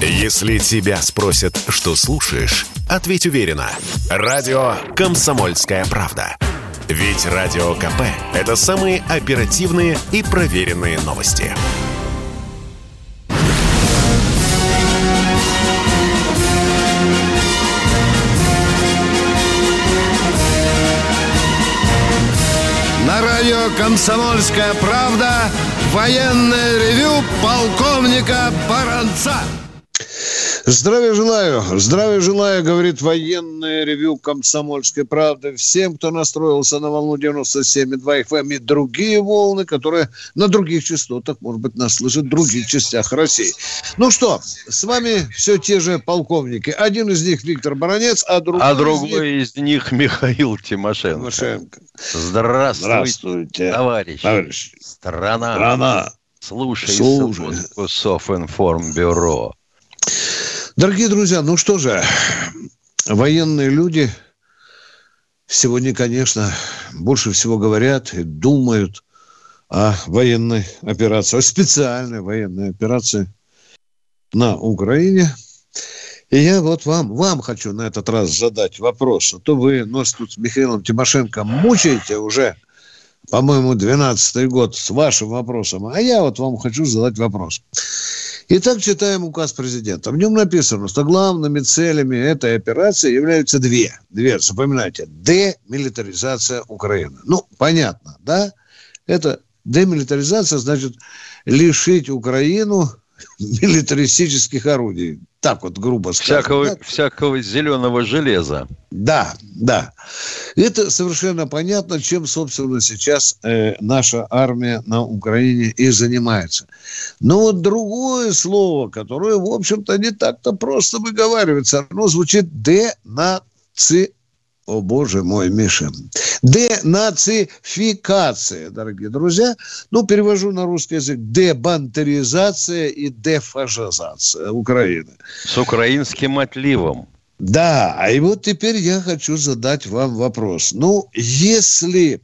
Если тебя спросят, что слушаешь, ответь уверенно. Радио «Комсомольская правда». Ведь Радио КП – это самые оперативные и проверенные новости. На радио «Комсомольская правда» военное ревю полковника Баранца. Здравия желаю, здравия желаю, говорит военное ревю комсомольской правды. Всем, кто настроился на волну 97,2 FM и другие волны, которые на других частотах, может быть, нас слышат в других частях России. Ну что, с вами все те же полковники. Один из них Виктор Баранец, а другой, а другой из, них... из них Михаил Тимошенко. Тимошенко. Здравствуйте, Здравствуйте товарищ. товарищ. Страна. Страна. Слушай, Слушай. Софинформбюро. Дорогие друзья, ну что же, военные люди сегодня, конечно, больше всего говорят и думают о военной операции, о специальной военной операции на Украине. И я вот вам, вам хочу на этот раз задать вопрос. А то вы нас тут с Михаилом Тимошенко мучаете уже, по-моему, 12 год с вашим вопросом. А я вот вам хочу задать вопрос. Итак, читаем указ президента. В нем написано, что главными целями этой операции являются две. Две, запоминайте. Демилитаризация Украины. Ну, понятно, да? Это демилитаризация, значит, лишить Украину милитаристических орудий. Так вот, грубо сказать. Всякого, да? всякого зеленого железа. Да, да. Это совершенно понятно, чем, собственно, сейчас э, наша армия на Украине и занимается. Но вот другое слово, которое, в общем-то, не так-то просто выговаривается, оно звучит денаци о боже мой, Миша. Денацификация, дорогие друзья. Ну, перевожу на русский язык. Дебантеризация и дефашизация Украины. С украинским отливом. Да, а и вот теперь я хочу задать вам вопрос. Ну, если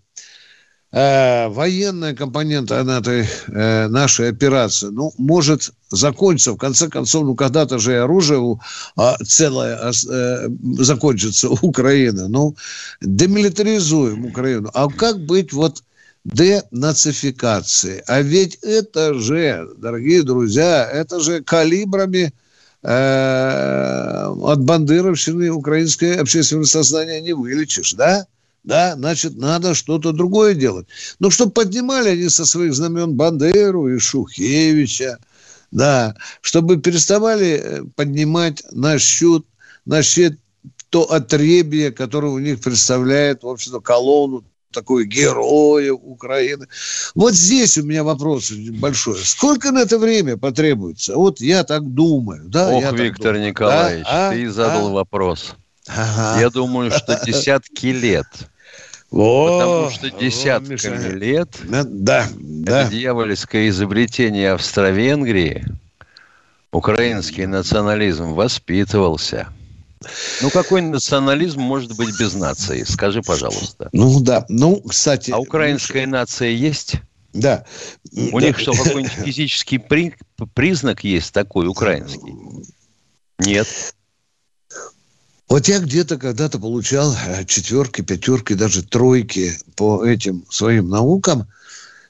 э, военная компонента этой э, нашей операции, ну, может закончится. В конце концов, ну, когда-то же и оружие а, целое а, э, закончится Украина. Ну, демилитаризуем Украину. А как быть вот денацификацией? А ведь это же, дорогие друзья, это же калибрами от бандеровщины украинское общественное сознание не вылечишь, да? Да, значит, надо что-то другое делать. Ну, чтобы поднимали они со своих знамен Бандеру и Шухевича, да, чтобы переставали э, поднимать на счет, на счет то отребье, которое у них представляет, в общем-то, колонну такой героя Украины. Вот здесь у меня вопрос большой. Сколько на это время потребуется? Вот я так думаю. Да, Ох, я Виктор Николаевич, да? ты а? задал а? вопрос. Ага. Я думаю, что десятки лет. Потому что десятками вот, лет да, да. это дьявольское изобретение Австро-Венгрии, украинский национализм воспитывался. Ну, какой национализм может быть без нации? Скажи, пожалуйста. Ну, да. Ну, кстати... А украинская нация есть? Да. У да. них что, какой-нибудь физический при... признак есть такой, украинский? Нет. Вот я где-то когда-то получал э, четверки, пятерки, даже тройки по этим своим наукам.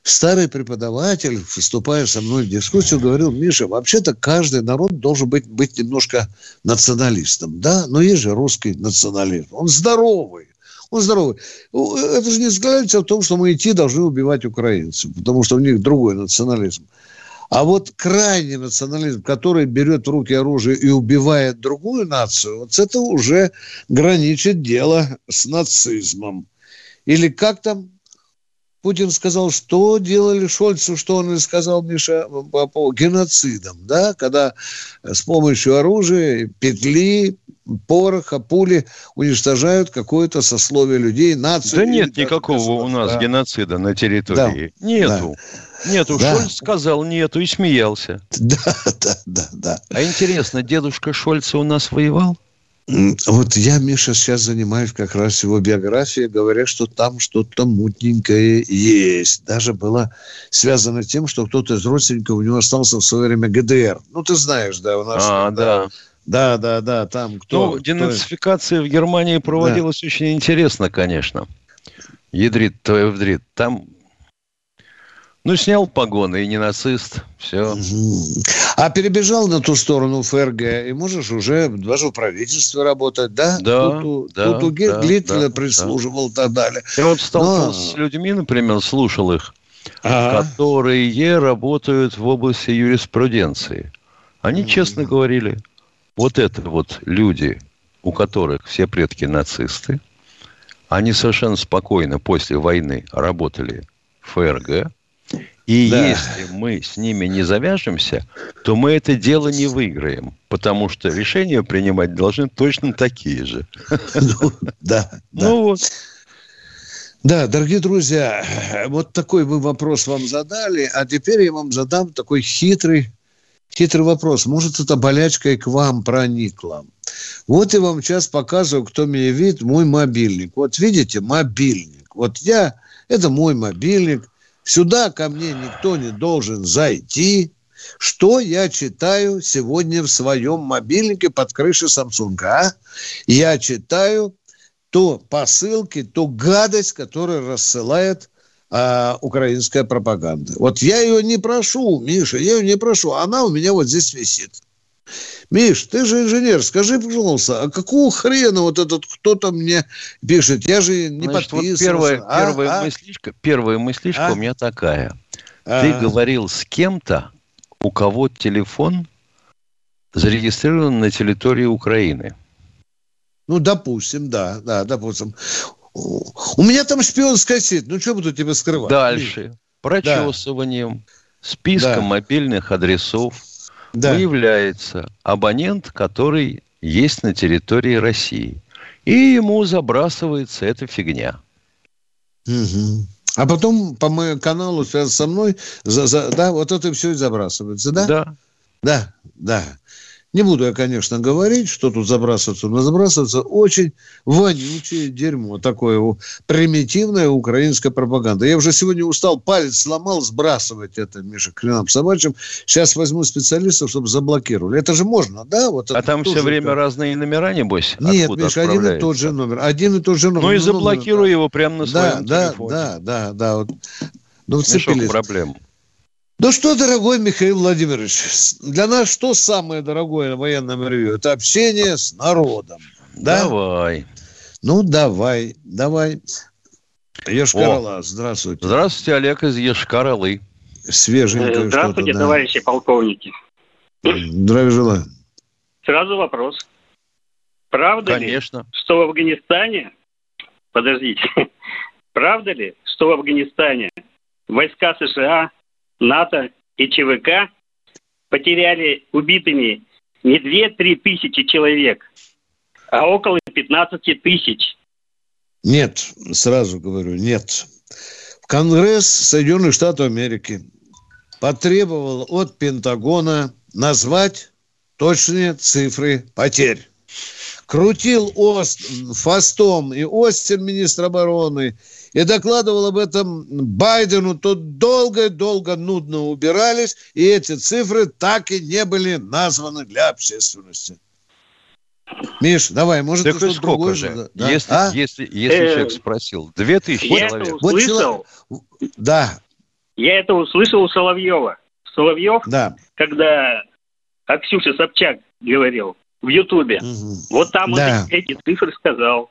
Старый преподаватель, выступая со мной в дискуссию, говорил, Миша, вообще-то каждый народ должен быть, быть немножко националистом. Да, но есть же русский национализм. Он здоровый. Он здоровый. Это же не заключается в том, что мы идти должны убивать украинцев, потому что у них другой национализм. А вот крайний национализм, который берет в руки оружие и убивает другую нацию, вот это уже граничит дело с нацизмом. Или как там Путин сказал, что делали Шольцу, что он и сказал, Миша, по, по геноцидам, да, когда с помощью оружия, петли, пороха, пули уничтожают какое-то сословие людей, нацию. Да нет никакого у нас да. геноцида на территории. Да. Нету. Да. Нету, да. Шольц сказал нету и смеялся. Да, да, да, да. А интересно, дедушка Шольца у нас воевал? Вот я, Миша, сейчас занимаюсь как раз его биографией, говоря, что там что-то мутненькое есть. Даже было связано тем, что кто-то из родственников у него остался в свое время ГДР. Ну, ты знаешь, да, у нас... А, да. Да, да, да, там кто... Ну, денацификация кто... в Германии проводилась да. очень интересно, конечно. Ядрит, твой вдрит. Там ну, снял погоны и не нацист. Все. А перебежал на ту сторону ФРГ, и можешь уже даже в правительстве работать, да? Да, тут, да, тут да, длительно да, прислуживал да. и так далее. Я вот столкнулся Но... с людьми, например, слушал их, а которые работают в области юриспруденции. Они честно говорили, вот это вот люди, у которых все предки нацисты, они совершенно спокойно после войны работали в ФРГ, и да. если мы с ними не завяжемся, то мы это дело не выиграем, потому что решения принимать должны точно такие же. Ну, да, Ну вот. Да, дорогие друзья, вот такой вы вопрос вам задали, а теперь я вам задам такой хитрый, хитрый вопрос. Может, эта болячка и к вам проникла. Вот я вам сейчас показываю, кто меня видит, мой мобильник. Вот видите, мобильник. Вот я, это мой мобильник. Сюда ко мне никто не должен зайти. Что я читаю сегодня в своем мобильнике под крышей Samsung? А? Я читаю то посылки, то гадость, которую рассылает а, украинская пропаганда. Вот я ее не прошу, Миша, я ее не прошу. Она у меня вот здесь висит. Миш, ты же инженер, скажи, пожалуйста, а какого хрена вот этот кто-то мне пишет? Я же не Значит, подписывался. Вот первая, а? первая, а? Мыслишка, первая мыслишка а? у меня такая. А? Ты говорил с кем-то, у кого телефон зарегистрирован на территории Украины. Ну, допустим, да, да, допустим. У меня там шпионская сеть, ну что буду тебе скрывать? Дальше. Прочесыванием, да. списком да. мобильных адресов да. выявляется абонент, который есть на территории России. И ему забрасывается эта фигня. Угу. А потом по моему каналу связан со мной, за, за, да, вот это все и забрасывается, да? Да. Да, да. Не буду я, конечно, говорить, что тут забрасываться, но забрасываться очень вонючее дерьмо, такое примитивная украинская пропаганда. Я уже сегодня устал, палец сломал, сбрасывать это, Миша, к нам собачьим. Сейчас возьму специалистов, чтобы заблокировали. Это же можно, да? Вот а там все время это... разные номера, небось? Нет, Миша, один и тот же номер. Один и тот же номер. Ну и заблокируй его прямо на своем да, телефоне. Да, да, да, да. Вот. Ну, вцепились. проблем. Ну что, дорогой Михаил Владимирович, для нас что самое дорогое в военном ревью? Это общение с народом. Да? Давай. Ну, давай, давай. Ешкарала, здравствуйте. Здравствуйте, Олег из Ешкаралы. Свеженькое Здравствуйте, товарищи полковники. Здравия желаю. Сразу вопрос. Правда Конечно. ли, что в Афганистане... Подождите. Правда ли, что в Афганистане войска США НАТО и ЧВК потеряли убитыми не 2-3 тысячи человек, а около 15 тысяч. Нет, сразу говорю, нет. Конгресс Соединенных Штатов Америки потребовал от Пентагона назвать точные цифры потерь. Крутил Ост, Фастом и Остин, министр обороны, и докладывал об этом Байдену, то долго-долго нудно убирались, и эти цифры так и не были названы для общественности. Миш, давай, может, так ты что другое же? Да? Если, а? если, если э, человек спросил, две тысячи человек. Вот человек. Да. Я это услышал у Соловьева. Соловьев, да. когда Аксюша Собчак говорил в Ютубе, угу. вот там да. он эти цифры сказал.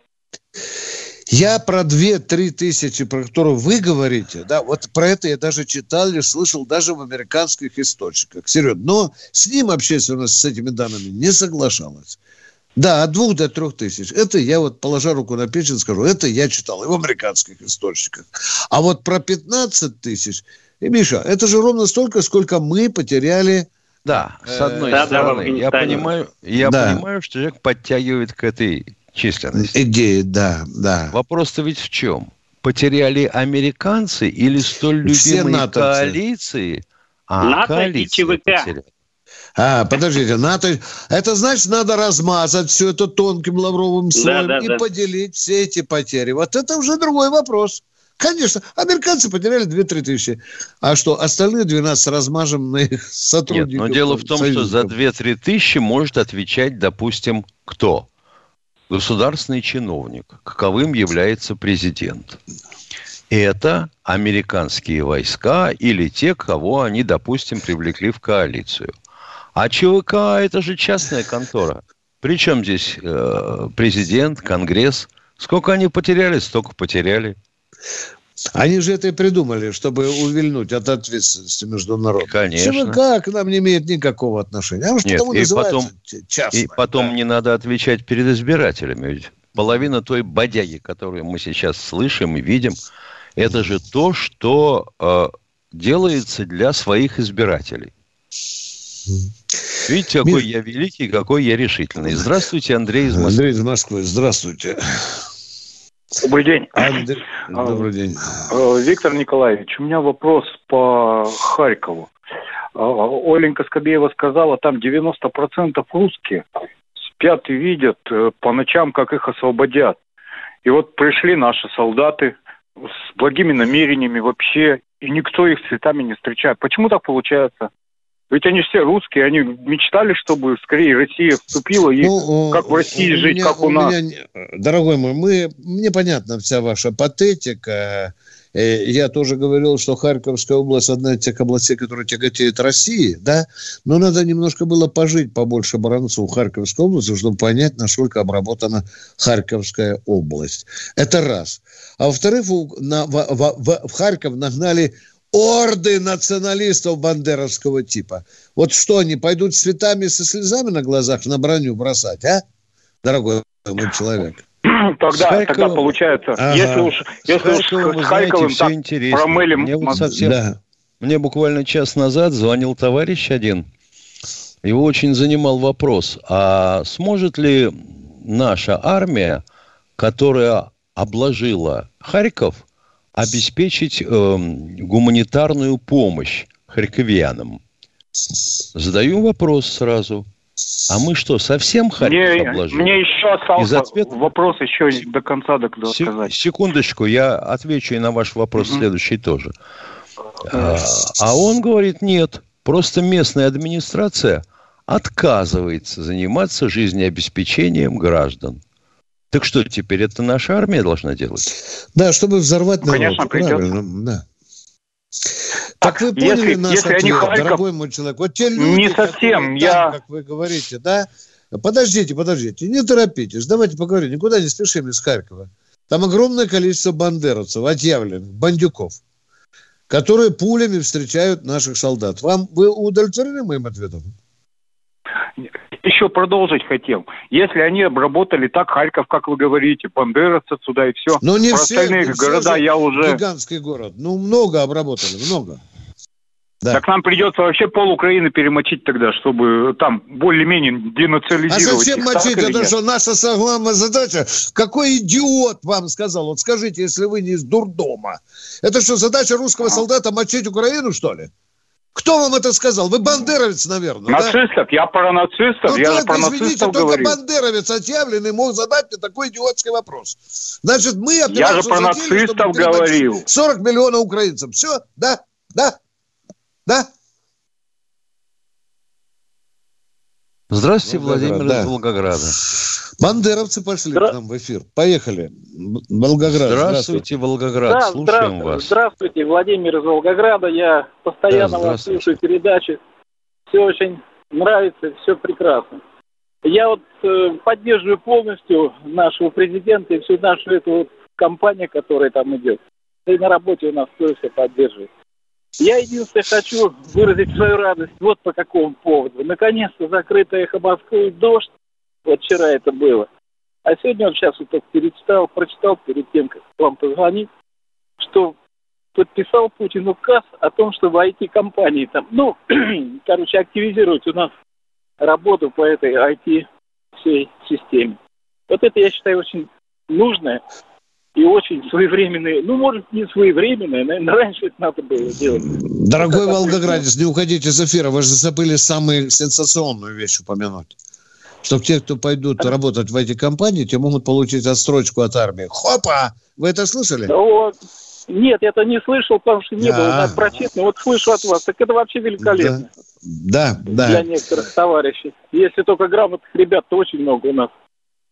Я про 2-3 тысячи, про которые вы говорите, да, вот про это я даже читал или слышал даже в американских источниках. Серьезно. Но с ним общественность с этими данными не соглашалась. Да, от двух до трех тысяч. Это я вот, положа руку на печень, скажу, это я читал и в американских источниках. А вот про 15 тысяч, и, Миша, это же ровно столько, сколько мы потеряли да, с одной э, стороны, да, я понимаю, я да. понимаю, что человек подтягивает к этой численность. Идея, да, да. Вопрос-то ведь в чем? Потеряли американцы или столь любимые коалиции? А, НАТО и ЧВК. Потеряли. А, подождите, НАТО... Это значит, надо размазать все это тонким лавровым слоем да, да, и да. поделить все эти потери. Вот это уже другой вопрос. Конечно, американцы потеряли 2-3 тысячи. А что, остальные 12 размажем на их сотрудников? Нет, но дело в том, союзников. что за 2-3 тысячи может отвечать, допустим, кто? Государственный чиновник, каковым является президент. Это американские войска или те, кого они, допустим, привлекли в коалицию. А ЧВК – это же частная контора. Причем здесь э, президент, Конгресс? Сколько они потеряли, столько потеряли. Они же это и придумали, чтобы увильнуть от ответственности международной. Конечно. ЧВК к нам не имеет никакого отношения. А может, Нет, и потом, частное, и потом да. не надо отвечать перед избирателями. Ведь половина той бодяги, которую мы сейчас слышим и видим, это же то, что э, делается для своих избирателей. Видите, какой Мир... я великий, какой я решительный. Здравствуйте, Андрей из Москвы. Андрей из Москвы, здравствуйте. Добрый день. Андрей, добрый день. Э, Виктор Николаевич, у меня вопрос по Харькову. Э, Оленька Скобеева сказала, там 90% русские спят и видят э, по ночам, как их освободят. И вот пришли наши солдаты с благими намерениями вообще, и никто их цветами не встречает. Почему так получается? Ведь они все русские, они мечтали, чтобы скорее Россия вступила и ну, как в России жить, меня, как у, у нас. Меня, дорогой мой, мы, мне понятна вся ваша патетика. Э, я тоже говорил, что Харьковская область одна из тех областей, которые тяготеют России, да, но надо немножко было пожить побольше баранцу в Харьковской области, чтобы понять, насколько обработана Харьковская область. Это раз. А во-вторых, в, в, в, в Харьков нагнали орды националистов бандеровского типа. Вот что, они пойдут с цветами, со слезами на глазах на броню бросать, а? Дорогой мой человек. Тогда, Харьковом... тогда получается, ага. если уж, если уж с Харьковым знаете, так интересно. промылим... Мне, вот совсем... да. Мне буквально час назад звонил товарищ один. Его очень занимал вопрос, а сможет ли наша армия, которая обложила Харьков, обеспечить э, гуманитарную помощь харьковянам. Задаю вопрос сразу. А мы что, совсем Харьков мне, обложили? Мне еще остался ответ... вопрос еще до конца до сказать. Секундочку, я отвечу и на ваш вопрос mm-hmm. следующий тоже. А, а он говорит, нет, просто местная администрация отказывается заниматься жизнеобеспечением граждан. Так что теперь это наша армия должна делать? Да, чтобы взорвать народ. Конечно, Правильно, да. Так, так вы поняли если, наш если ответ, они Харьков... дорогой мой человек. Вот те люди, не совсем, я... Там, как вы говорите, да? Подождите, подождите, не торопитесь, давайте поговорим, никуда не спешим из Харькова. Там огромное количество бандеровцев, отъявленных, бандюков, которые пулями встречают наших солдат. Вам вы удовлетворены моим ответом? Еще продолжить хотел. Если они обработали так Харьков, как вы говорите, бандеровцев сюда и все. Но не Про все, остальные не города все я уже... Гигантский город. Ну, много обработали, много. Да. Так нам придется вообще пол Украины перемочить тогда, чтобы там более-менее денационализировать. А зачем их, мочить? Это что наша главная задача? Какой идиот вам сказал? Вот скажите, если вы не из дурдома. Это что, задача русского а. солдата мочить Украину, что ли? Кто вам это сказал? Вы бандеровец, наверное, Нацистов? Да? Я про нацистов. Ну, я так, про извините, нацистов только говорю. бандеровец отъявленный мог задать мне такой идиотский вопрос. Значит, мы Я же про нацистов говорил. 40 миллионов украинцев. Все? Да? Да? Да? Здравствуйте, Волгоград, Владимир да. из Волгограда. Бандеровцы пошли Здра... к нам в эфир. Поехали. Волгоград. Здравствуйте, здравствуйте. Волгоград. Да, Слушаем здравствуйте, вас. Здравствуйте, Владимир из Волгограда. Я постоянно да, вас слушаю передачи. Все очень нравится, все прекрасно. Я вот э, поддерживаю полностью нашего президента и всю нашу эту вот компанию, которая там идет. И на работе у нас тоже все поддерживает. Я единственное хочу выразить свою радость вот по какому поводу. Наконец-то закрыто эхо Москвы дождь. Вот вчера это было. А сегодня вот сейчас вот только перечитал, прочитал перед тем, как вам позвонить, что подписал Путин указ о том, чтобы IT-компании там, ну, короче, активизировать у нас работу по этой IT всей системе. Вот это, я считаю, очень нужное и очень своевременные. Ну, может, не своевременные, наверное, раньше это надо было делать. Дорогой Волгоградец, не уходите из эфира, вы же забыли самую сенсационную вещь упомянуть. Что те, кто пойдут работать в эти компании, те могут получить отстрочку от армии. Хопа! Вы это слышали? Вот. Нет, это не слышал, потому что не а было нас прочитано. Вот слышу от вас. Так это вообще великолепно. Да, да. Для некоторых товарищей. Если только грамотных ребят, то очень много у нас.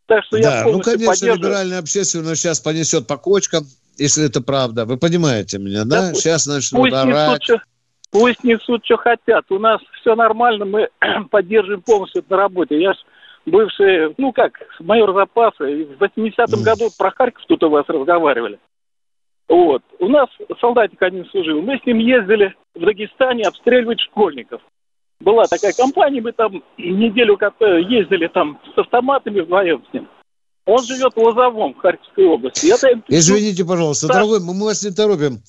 Так что да, я ну, конечно, либеральная общественность сейчас понесет по кочкам, если это правда. Вы понимаете меня, да? да сейчас начнут пусть орать. Несут, что, пусть несут, что хотят. У нас все нормально, мы поддерживаем полностью на работе. Я ж бывший, ну как, майор запаса. В 80-м году про Харьков тут у вас разговаривали. Вот. У нас солдатик один служил. Мы с ним ездили в Дагестане обстреливать школьников была такая компания, мы там неделю как ездили там с автоматами вдвоем с ним. Он живет в Лозовом, в Харьковской области. Я Извините, пожалуйста, да. дорогой, мы вас не торопим.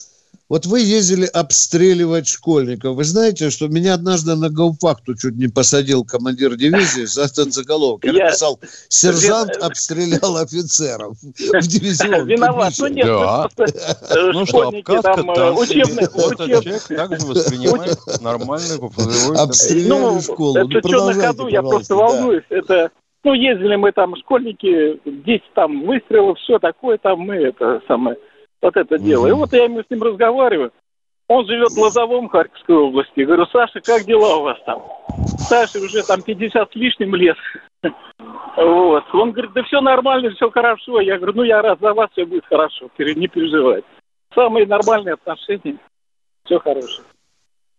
Вот вы ездили обстреливать школьников. Вы знаете, что меня однажды на гаупакту чуть не посадил командир дивизии за этот заголовок. Я, написал, сержант обстрелял офицеров в дивизион. Виноват. Ну нет, да. Э, ну что, обкатка там, э, учебный, человек также воспринимает нормальную Обстреляли ну, школу. Это ну, что на ходу, я просто волнуюсь. Это ну, ездили мы там, школьники, 10 там выстрелов, все такое, там мы это самое вот это дело. И вот я ему с ним разговариваю. Он живет в Лозовом Харьковской области. говорю, Саша, как дела у вас там? Саша уже там 50 с лишним лет. Вот. Он говорит, да все нормально, все хорошо. Я говорю, ну я рад за вас, все будет хорошо, не переживайте. Самые нормальные отношения, все хорошее.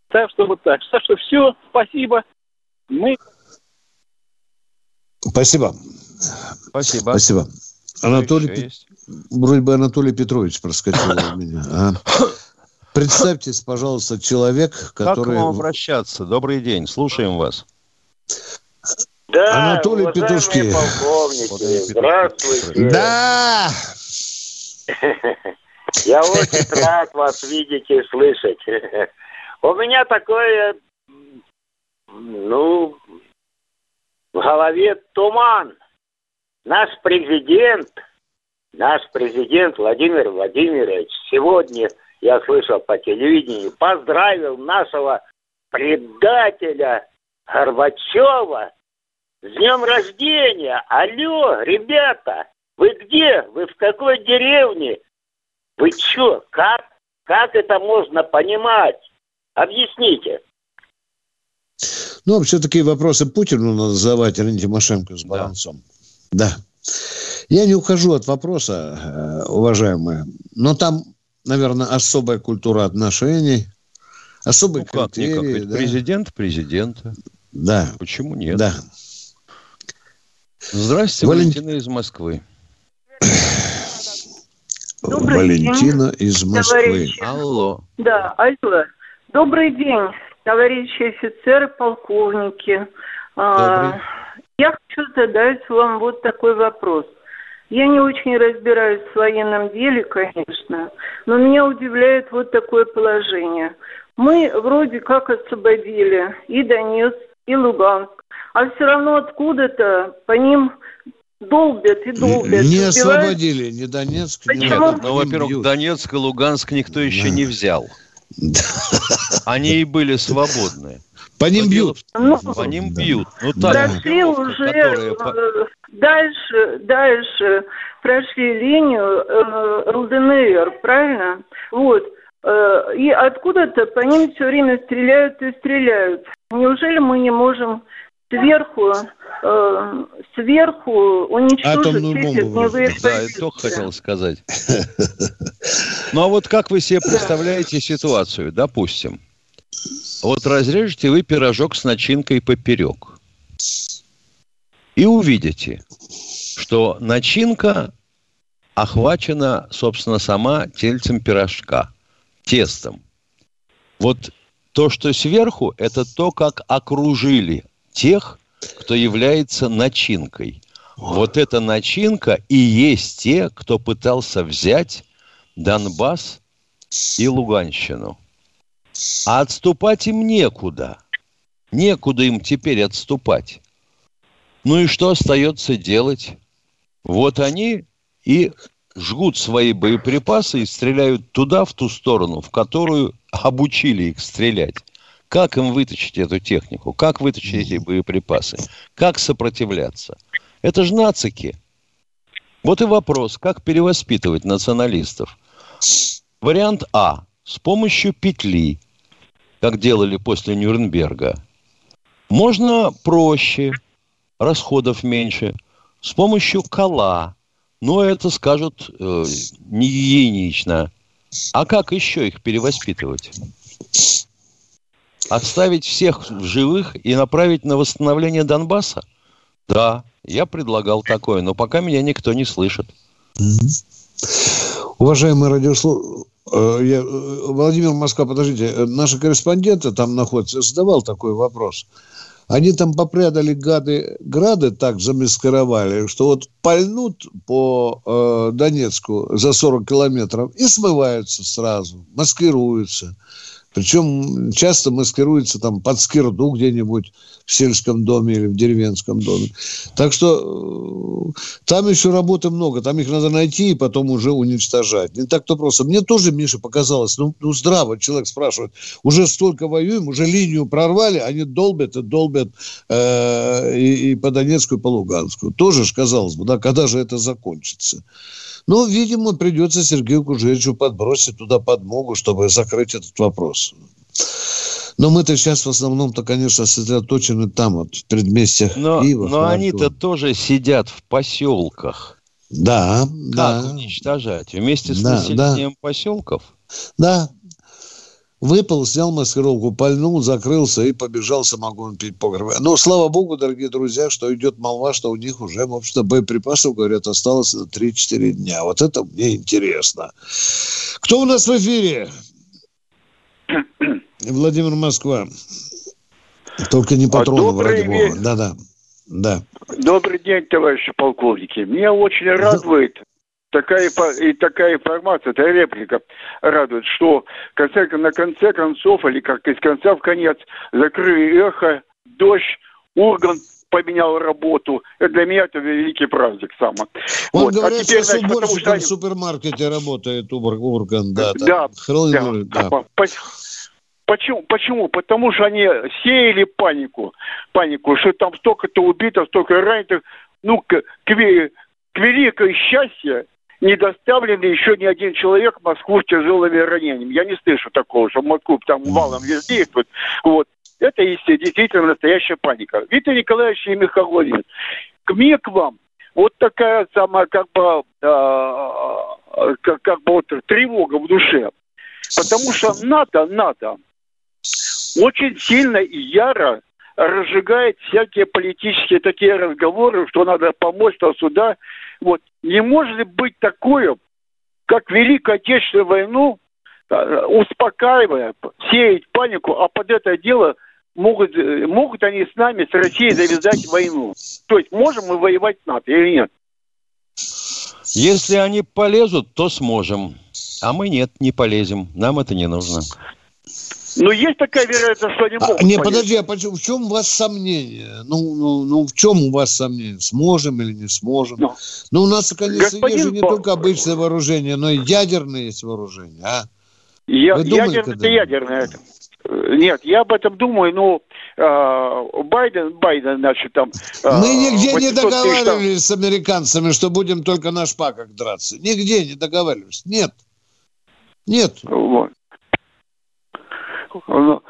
Так что вот так. Так что все, спасибо. Мы... Спасибо. Спасибо. Спасибо. Анатолий, вроде бы Анатолий Петрович проскочил у меня. А? Представьтесь, пожалуйста, человек, который... Как к вам обращаться? Добрый день, слушаем вас. Да, Анатолий Петушки. здравствуйте. Да! Я очень рад вас видеть и слышать. У меня такое, ну, в голове туман. Наш президент, наш президент Владимир Владимирович сегодня, я слышал по телевидению, поздравил нашего предателя Горбачева с днем рождения. Алло, ребята, вы где? Вы в какой деревне? Вы что? Как? Как это можно понимать? Объясните. Ну, вообще такие вопросы Путину надо задавать, а не Тимошенко с балансом. Да. Да. Я не ухожу от вопроса, э, уважаемые, но там, наверное, особая культура отношений, особый ну. Как, никак. да? Президент президента. Да. Почему нет? Да. Здравствуйте, Валент... Валентина из Москвы. Добрый Валентина день, из Москвы. Товарищи. Алло. Да, алло. Добрый день, товарищи офицеры, полковники. А, Добрый. Я хочу задать вам вот такой вопрос. Я не очень разбираюсь в военном деле, конечно, но меня удивляет вот такое положение. Мы вроде как освободили и Донецк, и Луганск, а все равно откуда-то по ним долбят и долбят. Не убивают. освободили ни Донецк, ни Луганск. Ну, во-первых, Донецк и Луганск никто еще да. не взял. Они и были свободны. По ним бьют. Ну, по ним бьют. Ну, так, прошли уже. Дальше, дальше прошли линию э, ЛДНР, правильно? Вот. Э, и откуда-то по ним все время стреляют и стреляют. Неужели мы не можем сверху, э, сверху уничтожить эти огневые Да, я только хотел сказать. Ну а вот как вы себе представляете ситуацию, допустим? Вот разрежете вы пирожок с начинкой поперек. И увидите, что начинка охвачена, собственно, сама тельцем пирожка, тестом. Вот то, что сверху, это то, как окружили тех, кто является начинкой. Вот эта начинка и есть те, кто пытался взять Донбасс и Луганщину. А отступать им некуда. Некуда им теперь отступать. Ну и что остается делать? Вот они и жгут свои боеприпасы и стреляют туда, в ту сторону, в которую обучили их стрелять. Как им вытащить эту технику? Как вытащить эти боеприпасы? Как сопротивляться? Это же нацики. Вот и вопрос, как перевоспитывать националистов. Вариант А. С помощью петли, как делали после Нюрнберга. Можно проще, расходов меньше, с помощью кола. Но это скажут э, не гигиенично. А как еще их перевоспитывать? Оставить всех в живых и направить на восстановление Донбасса? Да, я предлагал такое, но пока меня никто не слышит. Уважаемые радиослушатели, э, э, Владимир Москва, подождите, наши корреспонденты там находятся, задавал такой вопрос. Они там попрятали гады, грады так замаскировали, что вот пальнут по э, Донецку за 40 километров и смываются сразу, маскируются. Причем часто маскируется там под скирду где-нибудь в сельском доме или в деревенском доме. Так что э, там еще работы много. Там их надо найти и потом уже уничтожать. Не так-то просто. Мне тоже, Миша, показалось, ну, ну здраво человек спрашивает. Уже столько воюем, уже линию прорвали, они долбят и долбят э, и, и по Донецку, и по Луганску. Тоже казалось бы, да, когда же это закончится? Ну, видимо, придется Сергею Кужевичу подбросить туда подмогу, чтобы закрыть этот вопрос. Но мы-то сейчас в основном-то, конечно, сосредоточены там, вот, в предместьях но, Киева. Но они-то тоже сидят в поселках. Да, как да. уничтожать? Вместе с да, населением да. поселков? Да, Выпал, снял маскировку, пальнул, закрылся и побежал самогон пить погреб. Но, слава богу, дорогие друзья, что идет молва, что у них уже, в общем-то, боеприпасов, говорят, осталось 3-4 дня. Вот это мне интересно. Кто у нас в эфире? Владимир Москва. Только не патроны, а ради бога. Да-да. Да. Добрый день, товарищи полковники. Меня очень радует такая, и такая информация, эта реплика радует, что конце, на конце концов, или как из конца в конец, закрыли эхо, дождь, Урган поменял работу. Для меня это великий праздник сам. Он вот. говорит, а теперь, что значит, уборщиком что в супермаркете работает Урган. Да, да, да, да. да. Почему? Почему? Потому что они сеяли панику. Панику, что там столько-то убито, столько раненых. Ну, к, к, к великое счастье не доставлен еще ни один человек в Москву с тяжелыми ранениями. Я не слышу такого, что Москву там валом везде Вот. вот. Это действительно настоящая паника. Виктор Николаевич и Михайлович, к мне к вам вот такая самая как бы, э, как, как бы вот тревога в душе. Потому что НАТО, НАТО очень сильно и яро разжигает всякие политические такие разговоры, что надо помочь то сюда. Вот. Не может быть такое, как Великую Отечественную войну, э, успокаивая, сеять панику, а под это дело могут, э, могут они с нами, с Россией завязать войну. То есть можем мы воевать с НАТО или нет? Если они полезут, то сможем. А мы нет, не полезем. Нам это не нужно. Ну, есть такая вероятность, что они а, могут. А, не, подожди, а почему, в чем у вас сомнение? Ну, ну, ну, в чем у вас сомнение? Сможем или не сможем? Ну, ну у нас, конечно, Господин есть же не только обычное вооружение, но и ядерное есть вооружение, а? Я, Вы думали, ядерное, это ядерное. Нет, я об этом думаю, но э, Байден, Байден, значит, там... Э, Мы нигде не договаривались с американцами, что будем только на шпаках драться. Нигде не договаривались. Нет. Нет. Вот. Ну,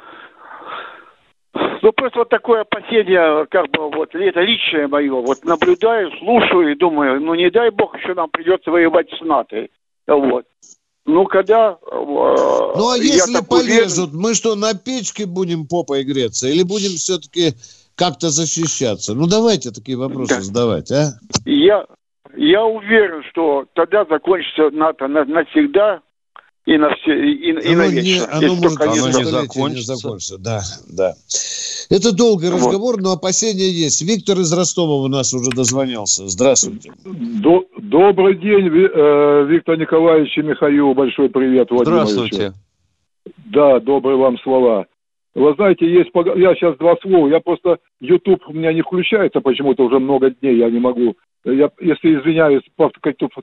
ну, просто вот такое опасение, как бы, вот, это личное мое, вот, наблюдаю, слушаю и думаю, ну, не дай бог, еще нам придется воевать с НАТО, вот. Ну, когда... Э, ну, а если полезут, уверен... мы что, на печке будем попой греться? Или будем все-таки как-то защищаться? Ну, давайте такие вопросы да. задавать, а? Я, я уверен, что тогда закончится НАТО навсегда, и на все и, и на Не, оно, может, оно не, закончится. не закончится. Да, да. Это долгий вот. разговор, но опасения есть. Виктор из Ростова у нас уже дозвонился. Здравствуйте. До, добрый день, э, Виктор Николаевич и Михаил. Большой привет, Владимир Здравствуйте. Да, добрые вам слова. Вы знаете, есть, я сейчас два слова, я просто, YouTube у меня не включается почему-то уже много дней, я не могу. Я, если извиняюсь,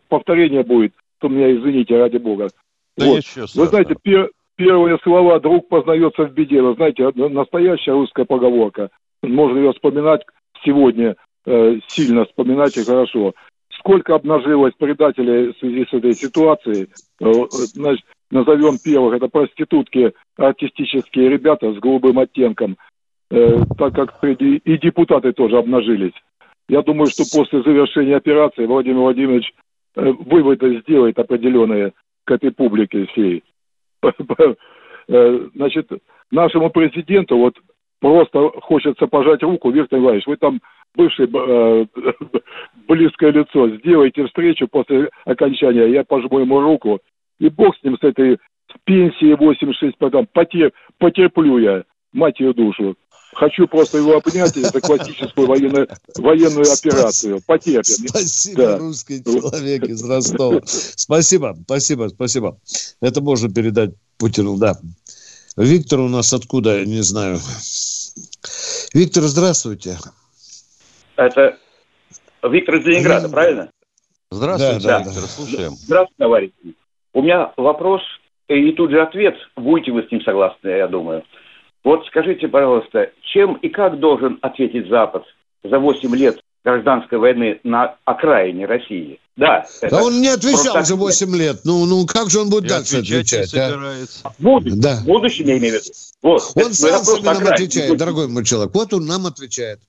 повторение будет, то меня извините, ради бога. Да вот. Вы знаете, пер, первые слова «друг познается в беде». Вы знаете, настоящая русская поговорка. Можно ее вспоминать сегодня, э, сильно вспоминать и хорошо. Сколько обнажилось предателей в связи с этой ситуацией. Э, значит, назовем первых, это проститутки, артистические ребята с голубым оттенком, э, так как среди и депутаты тоже обнажились. Я думаю, что после завершения операции Владимир Владимирович э, выводы сделает определенные к этой публике всей. Э, значит, нашему президенту вот просто хочется пожать руку, Виктор Иванович, вы там бывший э, близкое лицо, сделайте встречу после окончания, я пожму ему руку, и бог с ним, с этой пенсии 86 потом, потер, потерплю я, мать ее душу. Хочу просто его обнять за классическую военную, военную операцию. Потерпим. Спасибо, да. русский человек из Ростова. Спасибо, спасибо, спасибо. Это можно передать Путину, да. Виктор у нас откуда, не знаю. Виктор, здравствуйте. Это Виктор из Ленинграда, правильно? Здравствуйте, да, Виктор, да. слушаем. Здравствуйте, товарищи. У меня вопрос и тут же ответ. Будете вы с ним согласны, я думаю. Вот скажите, пожалуйста, чем и как должен ответить Запад за 8 лет гражданской войны на окраине России? Да. Да он не отвечал просто... за 8 лет. Ну, ну как же он будет и дальше отвечать? А? Будущем, да. будущем я имею в виду. Вот. Он сам себе нам отвечает, дорогой мой человек. Вот он нам отвечает.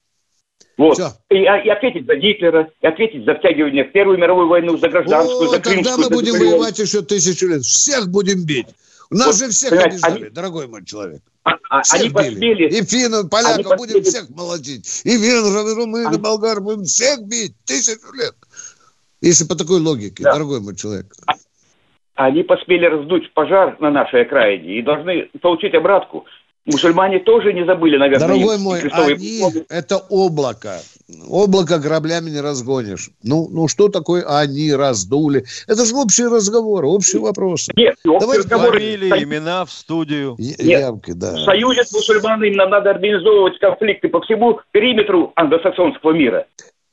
Вот. И, и ответить за Гитлера, и ответить за втягивание в Первую мировую войну, за гражданскую, О, за Крымскую. Тогда мы будем воевать еще тысячу лет. Всех будем бить. Нас вот, же всех обижали, они, дорогой мой человек. А, а, всех они посмели. И финнов, поляков будем всех молотить. И венгров, и румын, и болгар будем всех бить тысячу лет. Если по такой логике, да. дорогой мой человек. А, они посмели раздуть пожар на нашей окраине и должны получить обратку. Мусульмане тоже не забыли, наверное. Дорогой мой, они – это облако. Облако граблями не разгонишь. Ну, ну что такое они раздули? Это же общий разговор, общий вопрос. Нет, Давайте фамилии, Со... имена в студию. Нет, Явки, да. В союзе с мусульманами нам надо организовывать конфликты по всему периметру англосаксонского мира.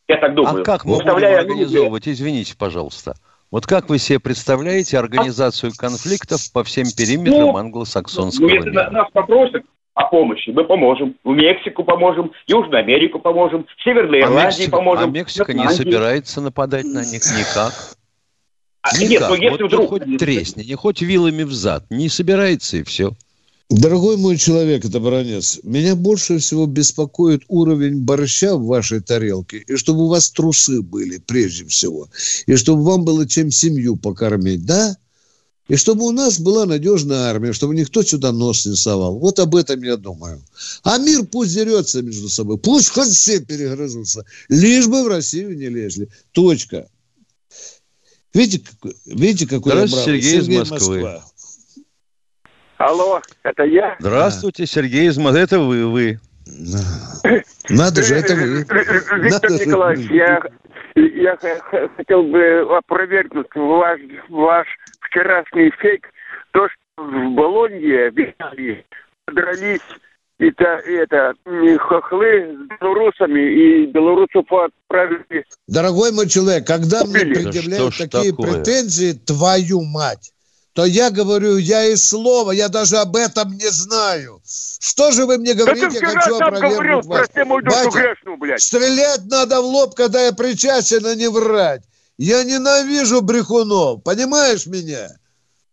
Я так думаю. А как мы будем организовывать? Извините, пожалуйста. Вот как вы себе представляете организацию конфликтов по всем периметрам ну, англосаксонского ну, если мира? нас попросят о помощи, мы поможем. В Мексику поможем, Южную Америку поможем, Северной а Ирландии Мексика, поможем. А Мексика не собирается нападать на них никак. А, никак. Нет, но если вот вдруг... хоть тресни, не хоть вилами в зад. Не собирается и все. Дорогой мой человек, это баронец, меня больше всего беспокоит уровень борща в вашей тарелке, и чтобы у вас трусы были прежде всего, и чтобы вам было чем семью покормить, да? И чтобы у нас была надежная армия, чтобы никто сюда нос не совал. Вот об этом я думаю. А мир пусть дерется между собой, пусть хоть все перегрызутся, лишь бы в Россию не лезли. Точка. Видите, видите какой Здравствуйте, Сергей, Сергей из Москвы. Москва. Алло, это я? Здравствуйте, Сергей из Москвы. Это вы, вы. Надо же, это вы. Виктор Надо Николаевич, я, я хотел бы опровергнуть ваш, ваш вчерашний фейк. То, что в Болонье в Италии дрались это, это хохлы с белорусами, и белорусов отправили... Дорогой мой человек, когда Купили. мне предъявляют да такие такое? претензии, твою мать, то я говорю, я и слова, я даже об этом не знаю. Что же вы мне говорите, я хочу опровергнуть вас. Батя, грешную, блядь. стрелять надо в лоб, когда я причастен, а не врать. Я ненавижу брехунов, понимаешь меня?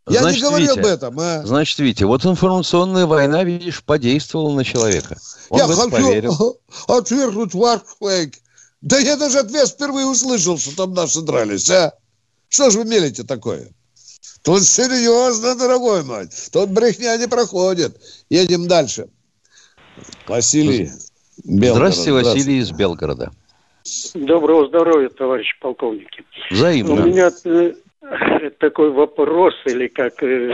Я значит, не говорил Витя, об этом, а? Значит, Витя, вот информационная война, видишь, подействовала на человека. Он я хочу поверил. отвергнуть ваш фейк. Да я даже ответ впервые услышал, что там наши дрались, а? Что же вы мелите такое? Тут серьезно, дорогой мой. Тут брехня не проходит. Едем дальше. Василий. Белгород. Здравствуйте, Василий из Белгорода. Доброго здоровья, товарищи полковники. Взаимно. У меня э, такой вопрос, или как э,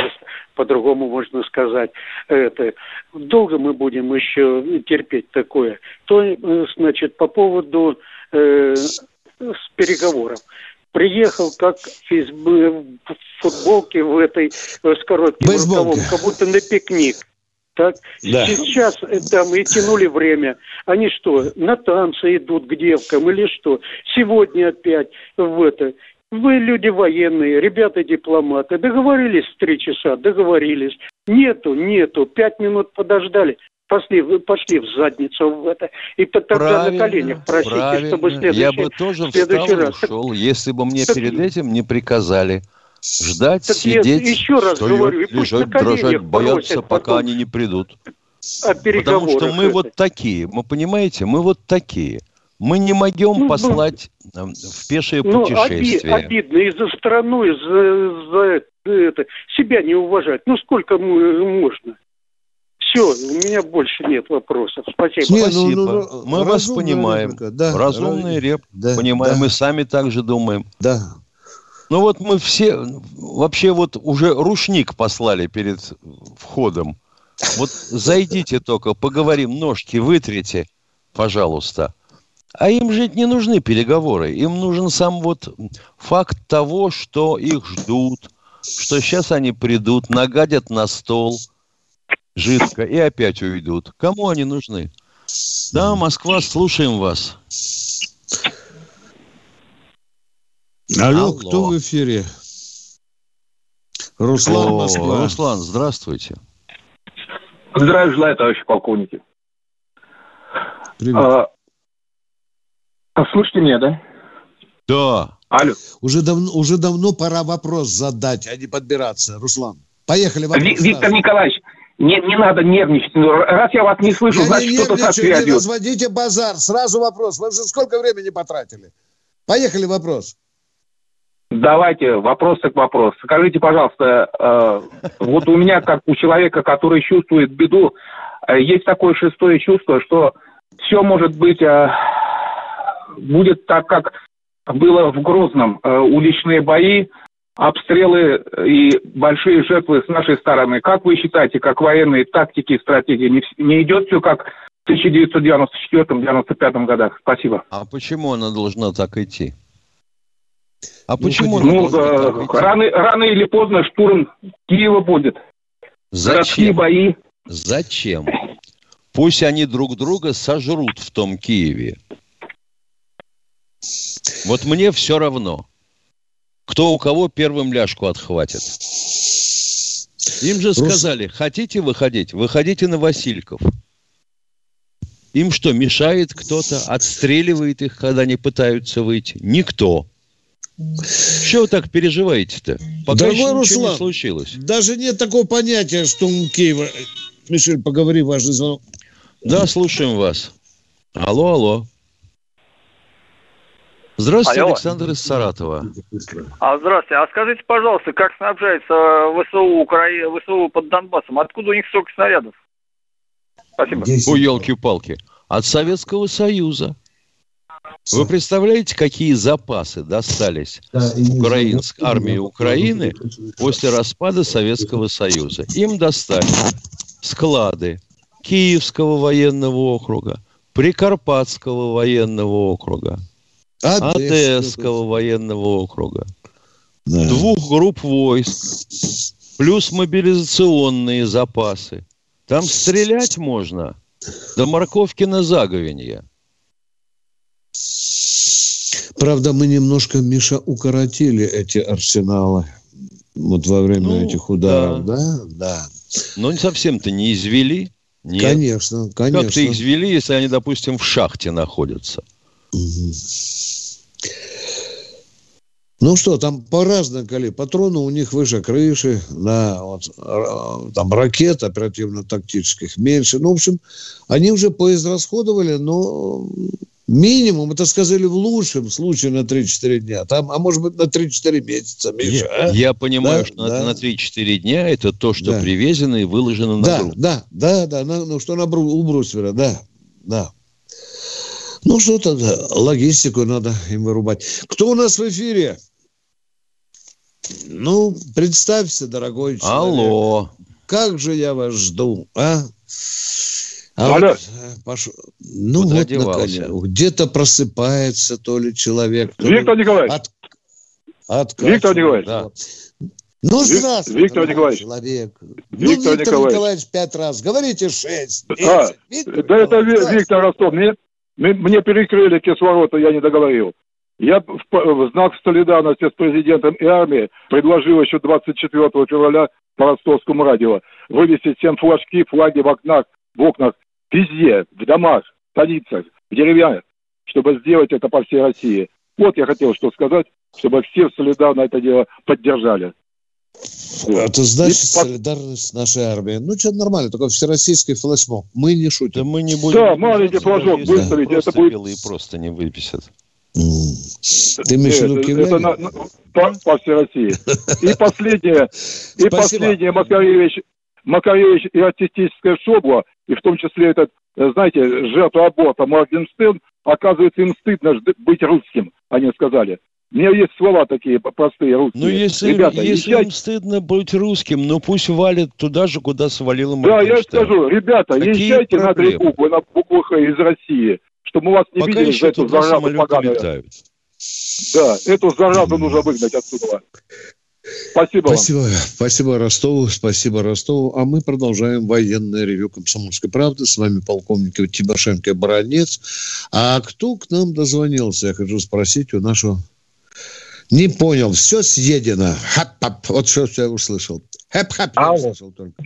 по-другому можно сказать, это долго мы будем еще терпеть такое. То, э, значит, по поводу э, с переговоров приехал как в футболке в этой с коротким рукавом, как будто на пикник. Так? Да. Сейчас э, там и тянули время. Они что, на танцы идут к девкам или что? Сегодня опять в это. Вы люди военные, ребята дипломаты. Договорились в три часа, договорились. Нету, нету. Пять минут подождали. Пошли, вы пошли в задницу в это. И тогда правильно, на коленях просите, правильно. чтобы следующий, Я бы тоже встал и ушел, если бы мне так, перед этим не приказали ждать, так сидеть, я еще раз стоять, говорю, и лежать, дрожать, бояться, пока потом. они не придут. Потому что мы это. вот такие, мы понимаете, мы вот такие. Мы не могем ну, послать ну, в пешее ну, путешествие. Оби, обидно и за страну, и за, за это, себя не уважать. Ну сколько можно? Все, у меня больше нет вопросов. Спасибо. Не, Спасибо. Ну, ну, Мы вас понимаем. Реплика. Да, Разумный реп. Да, понимаем. Да. Мы сами так же думаем. Да. Ну вот мы все, вообще вот уже рушник послали перед входом. Вот зайдите только, поговорим, ножки вытрите, пожалуйста. А им же не нужны переговоры. Им нужен сам вот факт того, что их ждут, что сейчас они придут, нагадят на стол жидко и опять уйдут. Кому они нужны? Да, Москва, слушаем вас. Алло, Алло. кто в эфире? Руслан, О, Москва. Руслан, здравствуйте. Здравия желаю, товарищи полковники. Привет. А, слышите меня, да? Да. Алло. Уже давно, уже давно пора вопрос задать, а не подбираться. Руслан, поехали. Вопрос Виктор сразу. Николаевич, не, не надо нервничать. Ну, раз я вас не слышу, я значит, что-то со связью. Не разводите базар. Сразу вопрос. Вы же сколько времени потратили? Поехали вопрос. Давайте вопрос к вопросу. Скажите, пожалуйста, э, вот у меня, как у человека, который чувствует беду, э, есть такое шестое чувство, что все может быть, э, будет так, как было в Грозном. Э, уличные бои, обстрелы и большие жертвы с нашей стороны. Как вы считаете, как военные тактики и стратегии, не, не идет все как в 1994-1995 годах? Спасибо. А почему она должна так идти? А ну, почему? Ну, э, рано, рано или поздно штурм Киева будет. Зачем? бои. Зачем? Пусть они друг друга сожрут в том Киеве. Вот мне все равно, кто у кого первым ляжку отхватит. Им же сказали, хотите выходить, выходите на Васильков. Им что, мешает кто-то, отстреливает их, когда они пытаются выйти? Никто. Что вы так переживаете-то? Пока Дорогой еще Руслан, не случилось. Даже нет такого понятия, что он Киева. Мишель, поговори, важный звонок. Да, слушаем вас. Алло, алло. Здравствуйте, Алло. Александр из Саратова. А, здравствуйте. А скажите, пожалуйста, как снабжается ВСУ, Укра... ВСУ под Донбассом? Откуда у них столько снарядов? Спасибо. О, елки-палки. От Советского Союза. Вы представляете, какие запасы достались да, украинск, армии Украины после распада Советского Союза? Им достали склады Киевского военного округа, Прикарпатского военного округа, Одесского военного округа, да. двух групп войск, плюс мобилизационные запасы. Там стрелять можно до морковки на заговенье. Правда, мы немножко, Миша, укоротили эти арсеналы вот во время ну, этих ударов, да? Да, да. Но совсем-то не извели. Нет. Конечно, конечно. Как ты их извели, если они, допустим, в шахте находятся? Угу. Ну что, там по-разному коли. Патроны у них выше крыши, да, вот, там ракет оперативно-тактических меньше. Ну, в общем, они уже поизрасходовали, но Минимум, это сказали в лучшем случае на 3-4 дня. Там, а может быть на 3-4 месяца, Миша. Я, а? я понимаю, да, что да. на 3-4 дня это то, что да. привезено и выложено на да, грудь. Да, да, да, на, ну что на, у бруствера, да, да. Ну что тогда, логистику надо им вырубать. Кто у нас в эфире? Ну, представься, дорогой человек. Алло. Как же я вас жду, а? А Алло. Вот, э, Паш... Ну вот, где-то просыпается то ли человек. То Виктор ли... Николаевич. От... От... Виктор Николаевич. Да. Ну, здравствуйте, Виктор Николаевич. Человек. Виктор, ну, Виктор Николаевич. Николаевич пять раз. Говорите шесть. А, Виктор да это Виктор Ростов. Мне, мне перекрыли кислород, я не договорил. Я в, в знак солидарности с президентом и армией предложил еще 24 февраля по ростовскому радио вывесить всем флажки, флаги в окнах, в окнах, везде, в домах, в столицах, в деревьях, чтобы сделать это по всей России. Вот я хотел что сказать, чтобы все солидарно это дело поддержали. Это значит и солидарность с нашей армией. Ну, что нормально, такой всероссийский флешмоб. Мы не шутим. Да мы не будем... Да, маленький флажок выставить, это будет... белые просто не выписят. Ты имеешь в виду Это на, на, по, по всей России. И последнее, и последнее, Макаревич, Макаревич и артистическая шобла, и в том числе этот, знаете, жертва аборта Моргенштерн, оказывается, им стыдно быть русским, они сказали. У меня есть слова такие простые русские. Ну, если, Ребята, если езжайте... им стыдно быть русским, ну пусть валит туда же, куда свалил Да, я скажу, ребята, Какие езжайте проблемы? на три буквы, на буквах из России, чтобы мы вас не Пока видели за эту заразу поганую. Летают. Да, эту заразу нужно выгнать отсюда. Спасибо Спасибо. Вам. Спасибо Ростову, спасибо Ростову. А мы продолжаем военное ревю «Комсомольской правды». С вами полковник Тимошенко Баранец. А кто к нам дозвонился? Я хочу спросить у нашего не понял. Все съедено. Хап-хап. Вот что я услышал. Хэп-хап я услышал только.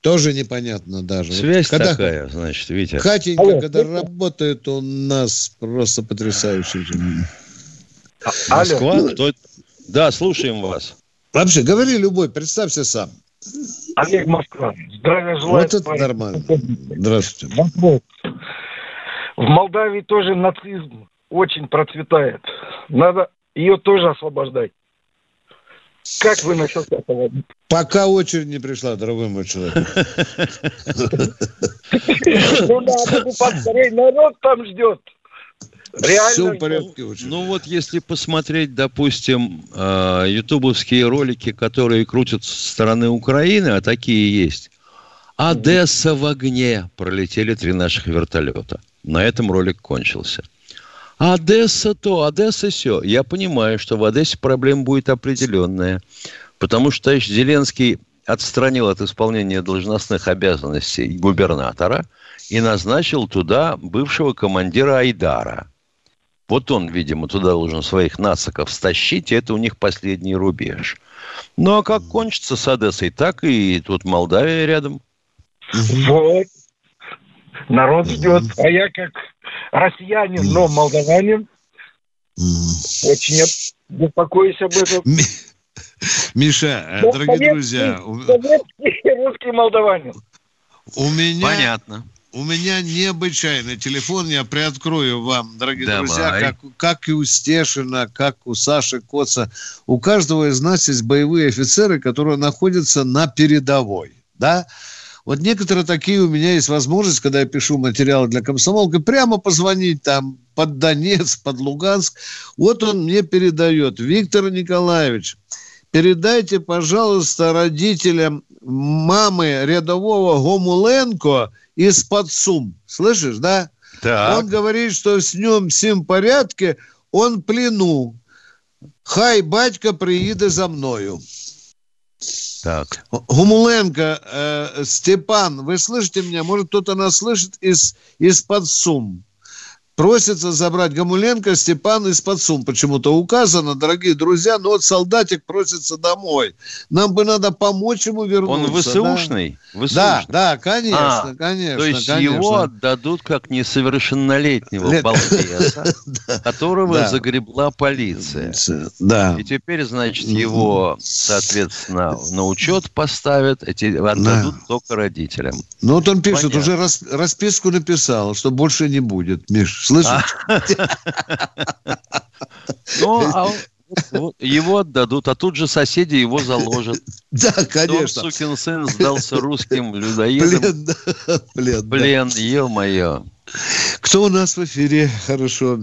Тоже непонятно даже. Связь вот когда, такая, значит, Витя. Катенька, Алло. когда работает у нас просто потрясающе. А, Москва? Кто... Да, слушаем вас. Вообще, говори любой, представься сам. Олег Москва. Здравия желаю. Вот это нормально. Здравствуйте. В Молдавии тоже нацизм очень процветает. Надо ее тоже освобождать. Как вы насчет этого? Пока очередь не пришла, дорогой мой человек. Ну надо поскорее, народ там ждет. Реально. Все в порядке очень. Ну вот если посмотреть, допустим, э, ютубовские ролики, которые крутят со стороны Украины, а такие есть. Одесса в огне. Пролетели три наших вертолета. На этом ролик кончился. Одесса то, Одесса все. Я понимаю, что в Одессе проблема будет определенная. Потому что товарищ Зеленский отстранил от исполнения должностных обязанностей губернатора и назначил туда бывшего командира Айдара. Вот он, видимо, туда должен своих нациков стащить, и это у них последний рубеж. Ну, а как кончится с Одессой, так и тут Молдавия рядом. Вот. Народ ждет. А я как россиянин, но молдаванин, очень беспокоюсь об этом. Миша, но дорогие друзья... Русский молдаванин. У меня... Понятно. У меня необычайный телефон, я приоткрою вам, дорогие Давай. друзья, как, как и у Стешина, как у Саши Коца. У каждого из нас есть боевые офицеры, которые находятся на передовой. Да? Вот некоторые такие у меня есть возможность, когда я пишу материалы для комсомолки, прямо позвонить там под Донецк, под Луганск. Вот он мне передает. Виктор Николаевич, передайте, пожалуйста, родителям мамы рядового Гомуленко из-под Сум. Слышишь, да? Так. Он говорит, что с ним всем порядке, он плену. Хай, батька, приїде за мною. Так. Гумуленко, э, Степан, вы слышите меня? Может, кто-то нас слышит из, из-под Сум? Просится забрать Гамуленко, Степан из-под Сум. Почему-то указано, дорогие друзья, но вот солдатик просится домой. Нам бы надо помочь ему вернуться. Он ВСУшный? Да, ВСУшный. да, да конечно, а, конечно. То есть конечно. его отдадут как несовершеннолетнего Лет... балбеса, которого загребла полиция. Да. И теперь, значит, его, соответственно, на учет поставят, эти отдадут только родителям. Ну вот он пишет, уже расписку написал, что больше не будет, Миш. Слышишь? Ну, а его отдадут, а тут же соседи его заложат. Да, конечно. Тот сукин сын сдался русским людоедам. Плен, Плен, ё-моё. Кто у нас в эфире? Хорошо.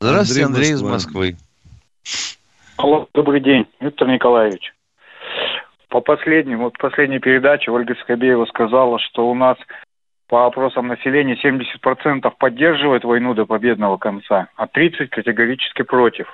Здравствуйте, Андрей, из Москвы. Алло, добрый день, Виктор Николаевич. По последнему, вот последней передаче Ольга Скобеева сказала, что у нас по опросам населения 70% поддерживает войну до победного конца, а 30% категорически против.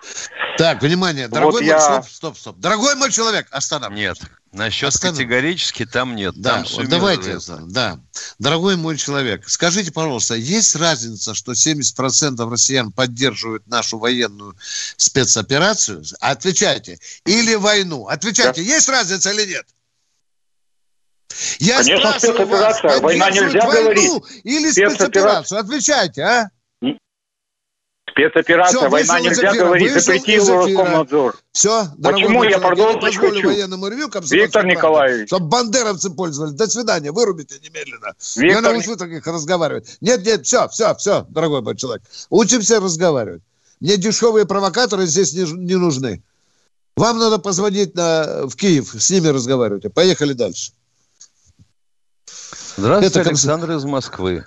Так, внимание, дорогой вот мой, я... стоп, стоп, стоп. Дорогой мой человек, остановись. Нет, насчет Останов... категорически там нет. Да, там вот давайте, да. Дорогой мой человек, скажите, пожалуйста, есть разница, что 70% россиян поддерживают нашу военную спецоперацию? Отвечайте. Или войну? Отвечайте, да. есть разница или нет? Я Конечно, спецоперация. Вас, Война нельзя говорить. Или спецоперацию? Отвечайте, а? Спецоперация, Все, война нельзя эфира, говорить, запретил Роскомнадзор. Все, Почему я продолжить хочу? военному ревью, Виктор Николаевич. Чтобы бандеровцы пользовались. До свидания, вырубите немедленно. Виктор... Я научу таких разговаривать. Нет, нет, все, все, все, дорогой мой человек. Учимся разговаривать. Мне дешевые провокаторы здесь не, не нужны. Вам надо позвонить на, в Киев, с ними разговаривайте. Поехали дальше. Здравствуйте, Это Александр из Москвы.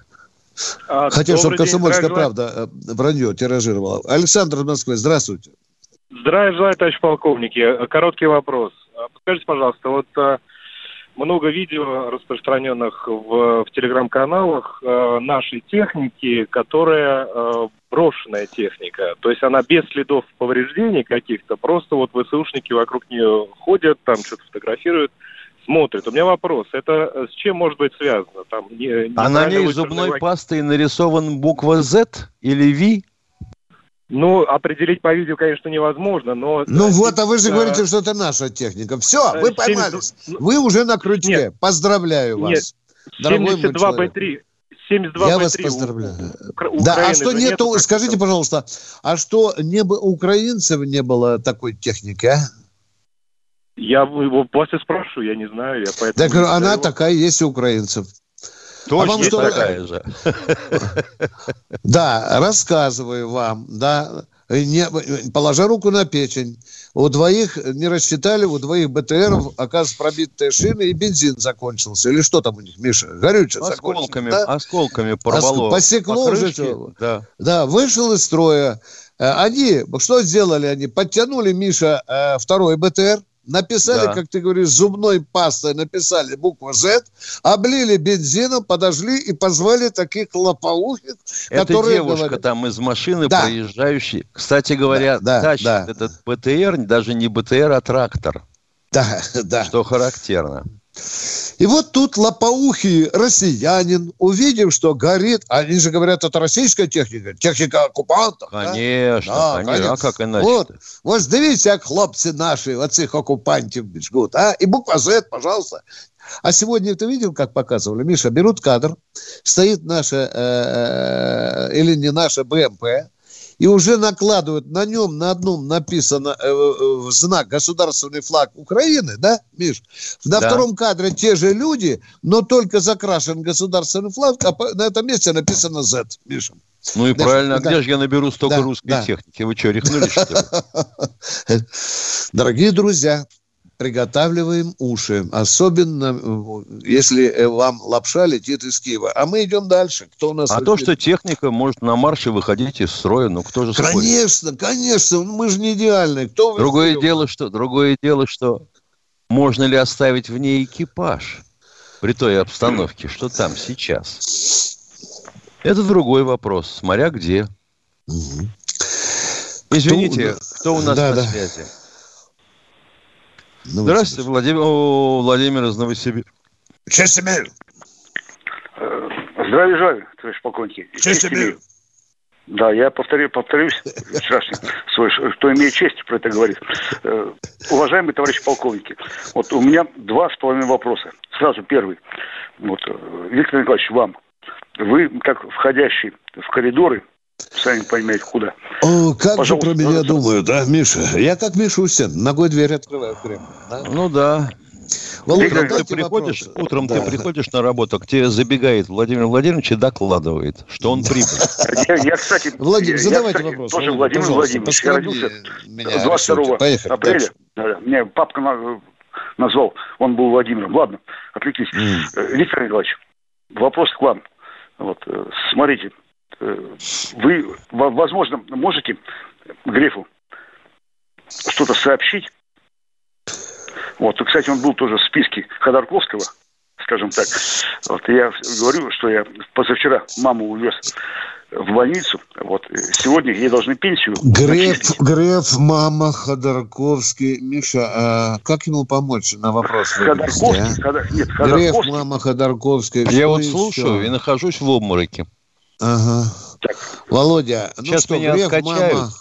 А, Хотел, чтобы «Комсомольская правда» э, вранье тиражировала. Александр из Москвы, здравствуйте. Здравия желаю, товарищ полковники. Короткий вопрос. А, подскажите, пожалуйста, вот а, много видео, распространенных в, в телеграм-каналах э, нашей техники, которая э, брошенная техника. То есть она без следов повреждений каких-то, просто вот ВСУшники вокруг нее ходят, там что-то фотографируют смотрит. У меня вопрос, это э, с чем может быть связано? Там, не, не а на ней зубной пастой нарисован буква Z или V? Ну, определить по видео, конечно, невозможно, но... Ну вот, а вы же говорите, что это наша техника. Все, вы поймались. 70... Вы уже на крючке. Нет. Поздравляю вас. Нет. 72 Б3. 72 Я вас поздравляю. У... Да, а что нету, нету скажите, пожалуйста, а что не, у украинцев не было такой техники, а? Я его после спрашиваю, я не знаю. Я поэтому так она его. такая есть у украинцев. Точно а вам что... такая же. Да, рассказываю вам, да, не, положа руку на печень. У двоих не рассчитали, у двоих БТРов, оказывается, пробитые шины, и бензин закончился. Или что там у них, Миша? Горючее Осколками, да? осколками порвало. Посекло уже. Да. да, вышел из строя. Э, они, что сделали они? Подтянули, Миша, э, второй БТР, Написали, да. как ты говоришь, зубной пастой, написали букву Z, облили бензином, подожгли и позвали таких лопоухих, Это которые девушка говорят... там из машины да. проезжающей. Кстати говоря, да, тащит да. этот БТР, даже не БТР, а трактор. Да, да. Что характерно. И вот тут лопоухий россиянин, увидев, что горит, они же говорят, это российская техника, техника оккупантов. Конечно, да? конечно. конечно. А как иначе? Вот, вот дивіться, як хлопцы наши, вот этих оккупантов жгут, а? И буква Z, пожалуйста. А сегодня ты видел, как показывали? Миша, берут кадр, стоит наша, э, э, или не наша БМП, и уже накладывают на нем на одном написано э, э, знак государственный флаг Украины, да, Миш? На да. втором кадре те же люди, но только закрашен государственный флаг, а на этом месте написано Z, Миша. Ну и Даже, правильно, а да. где же я наберу столько да, русской да. техники? Вы что, рехнулись, что ли? Дорогие друзья, приготавливаем уши. Особенно, э, если э, вам лапша летит из Киева. А мы идем дальше. Кто у нас? А то, что техника может на марше выходить из строя, ну кто же Конечно, спорит? конечно. Мы же не идеальны. Кто другое дело, что, другое дело, что можно ли оставить в ней экипаж при той обстановке, что там сейчас? Это другой вопрос, смотря где. Угу. Извините, кто, кто у нас да, на да. связи? Здравствуйте, Владимир, О, Владимир из Новосибирска. Честь имею. Э, здравия желаю, товарищ полковник. Честь имею. Да, я повторю, повторюсь вчерашний свой, что имеет честь про это говорит. Э, уважаемые товарищи полковники, вот у меня два с половиной вопроса. Сразу первый. Вот, э, Виктор Николаевич, вам. Вы, как входящий в коридоры Сами понимаете, куда. О, как Пожалуйста, же про меня думают, да, Миша? Я как Мишустин, ногой дверь открываю Кремль. Да? Ну да. Володя, ты приходишь, вопрос. утром да. ты приходишь на работу, к тебе забегает Владимир Владимирович и докладывает, что он прибыл. Я, я кстати, Владимир, задавайте вопрос. Тоже Владимир Владимирович. Я родился 22 апреля. Меня папка назвал, он был Владимиром. Ладно, отвлеклись. Виктор Николаевич, вопрос к вам. Вот, э, смотрите, вы, возможно, можете Грефу что-то сообщить. Вот, кстати, он был тоже в списке Ходорковского скажем так. Вот я говорю, что я позавчера маму увез в больницу. Вот. Сегодня ей должны пенсию Греф, Греф, мама, Ходорковский. Миша, а как ему помочь на вопрос? Ходорковский? А? Ходор... Нет, Ходорковский. Греф, мама, Ходорковский. Я вот слушаю и нахожусь в обмороке. Ага. Так. Володя, ну Сейчас что, меня Греф, откачают. мама,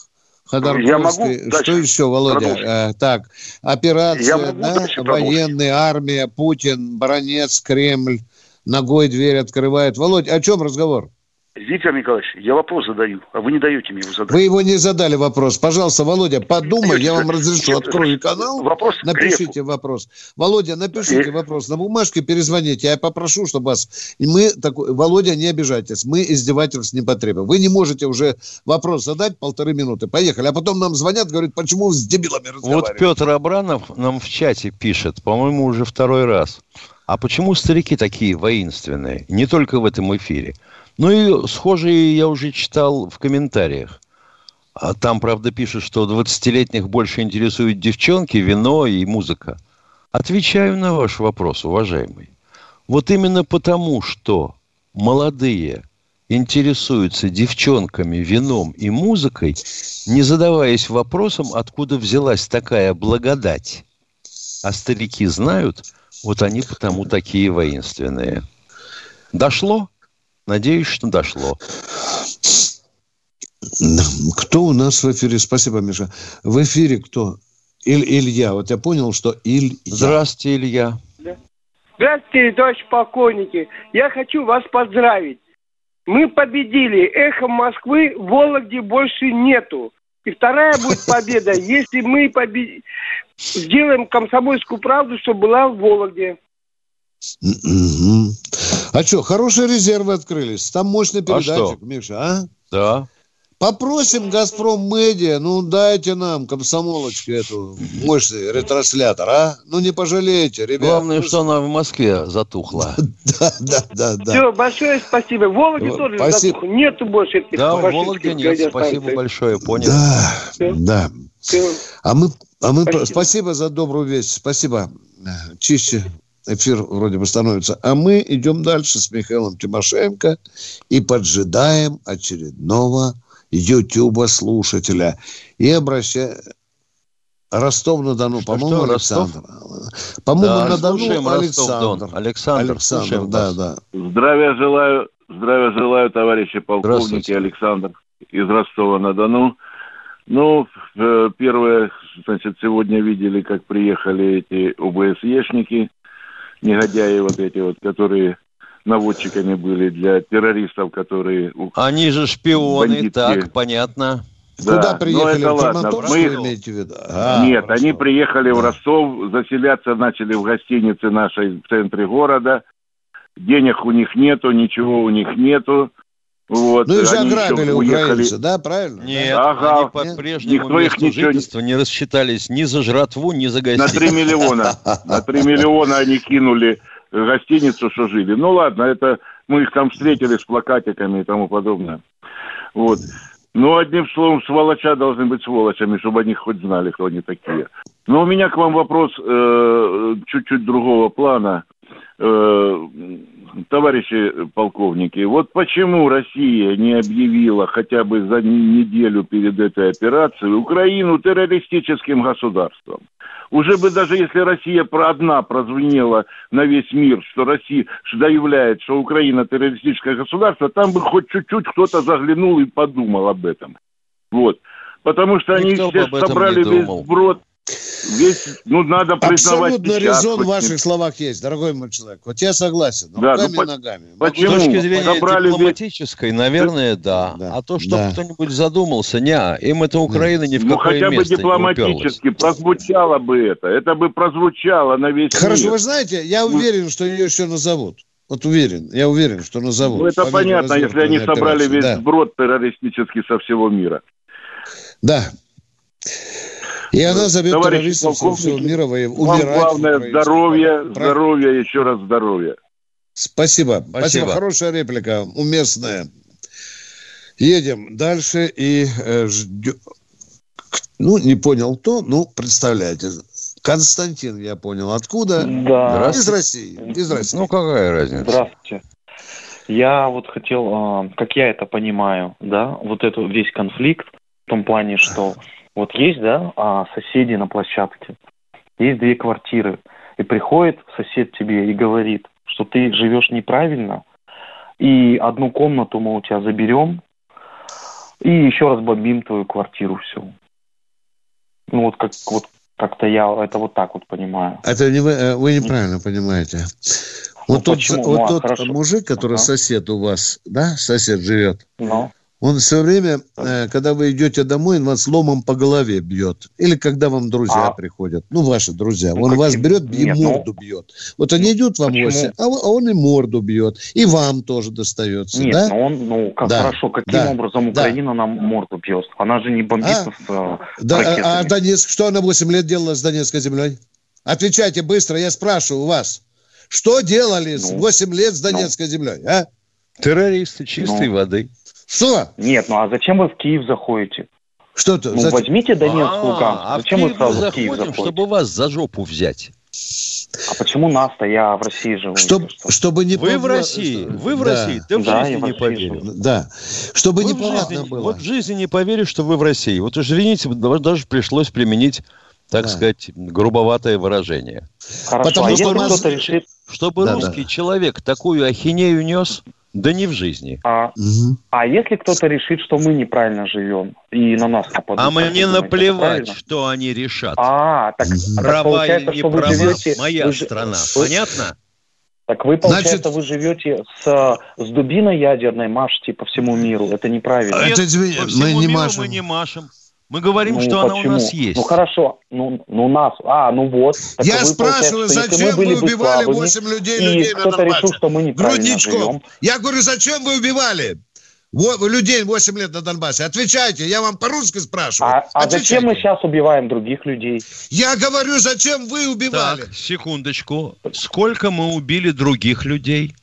Ходорковский. Я могу что еще, Володя? А, так, операция, да, военная армия, Путин, Бронец, Кремль, ногой дверь открывает. Володя, о чем разговор? Виктор Николаевич, я вопрос задаю, а вы не даете мне его задать. Вы его не задали вопрос. Пожалуйста, Володя, подумай, я вам разрешу. Открою канал, вопрос напишите вопрос. Володя, напишите вопрос на бумажке, перезвоните. Я попрошу, чтобы вас... И мы такой... Володя, не обижайтесь, мы издевательств не потребуем. Вы не можете уже вопрос задать полторы минуты. Поехали. А потом нам звонят, говорят, почему с дебилами разговариваете. Вот Петр Абранов нам в чате пишет, по-моему, уже второй раз. А почему старики такие воинственные? Не только в этом эфире. Ну и схожие я уже читал в комментариях. А там, правда, пишут, что 20-летних больше интересуют девчонки, вино и музыка. Отвечаю на ваш вопрос, уважаемый. Вот именно потому, что молодые интересуются девчонками, вином и музыкой, не задаваясь вопросом, откуда взялась такая благодать. А старики знают, вот они потому такие воинственные. Дошло? Надеюсь, что дошло. Кто у нас в эфире? Спасибо, Миша. В эфире кто? Иль, Илья. Вот я понял, что Илья. Здравствуйте, Илья. Здравствуйте, товарищ полковники. Я хочу вас поздравить. Мы победили. Эхо Москвы в Вологде больше нету. И вторая будет победа, если мы побед... сделаем комсомольскую правду, чтобы была в Вологде. А что, хорошие резервы открылись? Там мощный а передатчик, а Миша, а? Да. Попросим «Газпром Медиа», ну дайте нам, комсомолочки, эту мощный ретранслятор, а? Ну не пожалейте, ребят. Главное, что она в Москве затухла. Да, да, да, да. Все, большое спасибо. В Вологде тоже затухло. Нету больше этих Да, в Вологде нет. Спасибо большое, понял. Да, да. А мы, а мы спасибо за добрую весть. Спасибо. Чище эфир вроде бы становится. А мы идем дальше с Михаилом Тимошенко и поджидаем очередного Ютуба слушателя. И обращаем... Ростов-на-Дону, по-моему, Александр. По-моему, да, на Дону Александр. Александр, Александр да, да. Здравия желаю, здравия желаю, товарищи полковники Александр из Ростова-на-Дону. Ну, э, первое, значит, сегодня видели, как приехали эти ОБСЕшники негодяи вот эти вот, которые наводчиками были для террористов, которые... Они же шпионы, бандитские. так, понятно. Да. Куда приехали? Ну, это ладно. Мы... имеете в виду? А, Нет, хорошо. они приехали да. в Ростов, заселяться начали в гостинице нашей в центре города. Денег у них нету, ничего у них нету. Вот. Ну и же ограбили украинцы, да, правильно? Нет, ага. они по-прежнему Никто их ничего... жительства не рассчитались ни за жратву, ни за гостиницу. На 3 миллиона. На 3 миллиона они кинули гостиницу, что жили. Ну ладно, это мы их там встретили с плакатиками и тому подобное. Вот. Ну, одним словом, сволоча должны быть сволочами, чтобы они хоть знали, кто они такие. Но у меня к вам вопрос э, чуть-чуть другого плана. Э, товарищи полковники, вот почему Россия не объявила хотя бы за неделю перед этой операцией Украину террористическим государством? Уже бы даже если Россия про одна прозвенела на весь мир, что Россия заявляет, что Украина террористическое государство, там бы хоть чуть-чуть кто-то заглянул и подумал об этом. Вот. Потому что Никто они все собрали весь брод Весь, ну, надо признавать Абсолютно резон в ваших словах есть, дорогой мой человек. Вот я согласен. Да, руками ну, и ногами. Почему? С точки зрения Собрали дипломатической, наверное, да. да. А то, что да. кто-нибудь задумался, не, им это Украина ни в ну, какое хотя бы дипломатически прозвучало бы это. Это бы прозвучало на весь Хорошо, мир. вы знаете, я ну. уверен, что ее еще назовут. Вот уверен, я уверен, что назовут. Ну, это понятно, если они собрали весь да. брод террористический со всего мира. Да. И она зовет Товарищ террористов всего мира умирать. главное здоровье, здоровье, еще раз здоровье. Спасибо. Спасибо. Спасибо. Хорошая реплика, уместная. Едем дальше и э, ждем. Ну, не понял то, ну, представляете. Константин, я понял. Откуда? Да. Из России. Из России. Ну, какая разница? Здравствуйте. Я вот хотел, а, как я это понимаю, да, вот этот весь конфликт в том плане, что вот есть, да, а, соседи на площадке, есть две квартиры, и приходит сосед тебе и говорит, что ты живешь неправильно, и одну комнату мы у тебя заберем, и еще раз бомбим твою квартиру всю. Ну вот как вот как-то я это вот так вот понимаю. Это не вы, э, вы неправильно понимаете. Вот ну, тот, вот ну, а, тот мужик, который ага. сосед у вас, да, сосед живет, ну. Он все время, э, когда вы идете домой, он вас ломом по голове бьет. Или когда вам друзья а? приходят. Ну, ваши друзья. Ну, он каким? вас берет и Нет, морду ну... бьет. Вот они идут вам в а, а он и морду бьет. И вам тоже достается. Нет, да? ну он, ну, как да. хорошо, каким да. образом Украина да. нам морду бьет? Она же не бомбит а? с э, да, а, а Донецк, что она 8 лет делала с Донецкой землей? Отвечайте быстро, я спрашиваю у вас. Что делали ну, 8 лет с Донецкой ну, землей, а? Террористы чистой ну, воды. Что? Нет, ну а зачем вы в Киев заходите? Что то Ну, зачем? возьмите Донецк, а, Луганск. А зачем вы сразу в Киев заходите? чтобы вас за жопу взять. А почему нас-то? Я в России живу. Чтоб, чтобы не Вы в России, вы в да. России, ты в да, жизни не поверишь. Да, чтобы вы неповадно было. Вот в жизни не поверишь, что вы в России. Вот уж извините, даже пришлось применить так да. сказать, грубоватое выражение. Хорошо, Потому а что нас... решит... Чтобы да, русский да. человек такую ахинею нес, да не в жизни. А, угу. а если кто-то решит, что мы неправильно живем и на нас нападут? А мне наплевать, что они решат. А, так, угу. права так или не права, живете, моя вы, страна. Вы, Понятно? Так вы, получается, Значит... вы живете с, с дубиной ядерной, машете по всему миру. Это неправильно. Нет, Это, по всему мы не миру машем. мы не машем. Мы говорим, ну, что почему? она у нас есть. Ну хорошо, ну, ну у нас, а, ну вот. Я спрашиваю, зачем вы убивали 8 людей, людей на кто-то решил, что мы неправильно Грудничков. Живем. Я говорю, зачем вы убивали? людей 8 лет на Донбассе. Отвечайте, я вам по-русски спрашиваю. А, а зачем мы сейчас убиваем других людей? Я говорю, зачем вы убивали? Так, секундочку. Сколько мы убили других людей?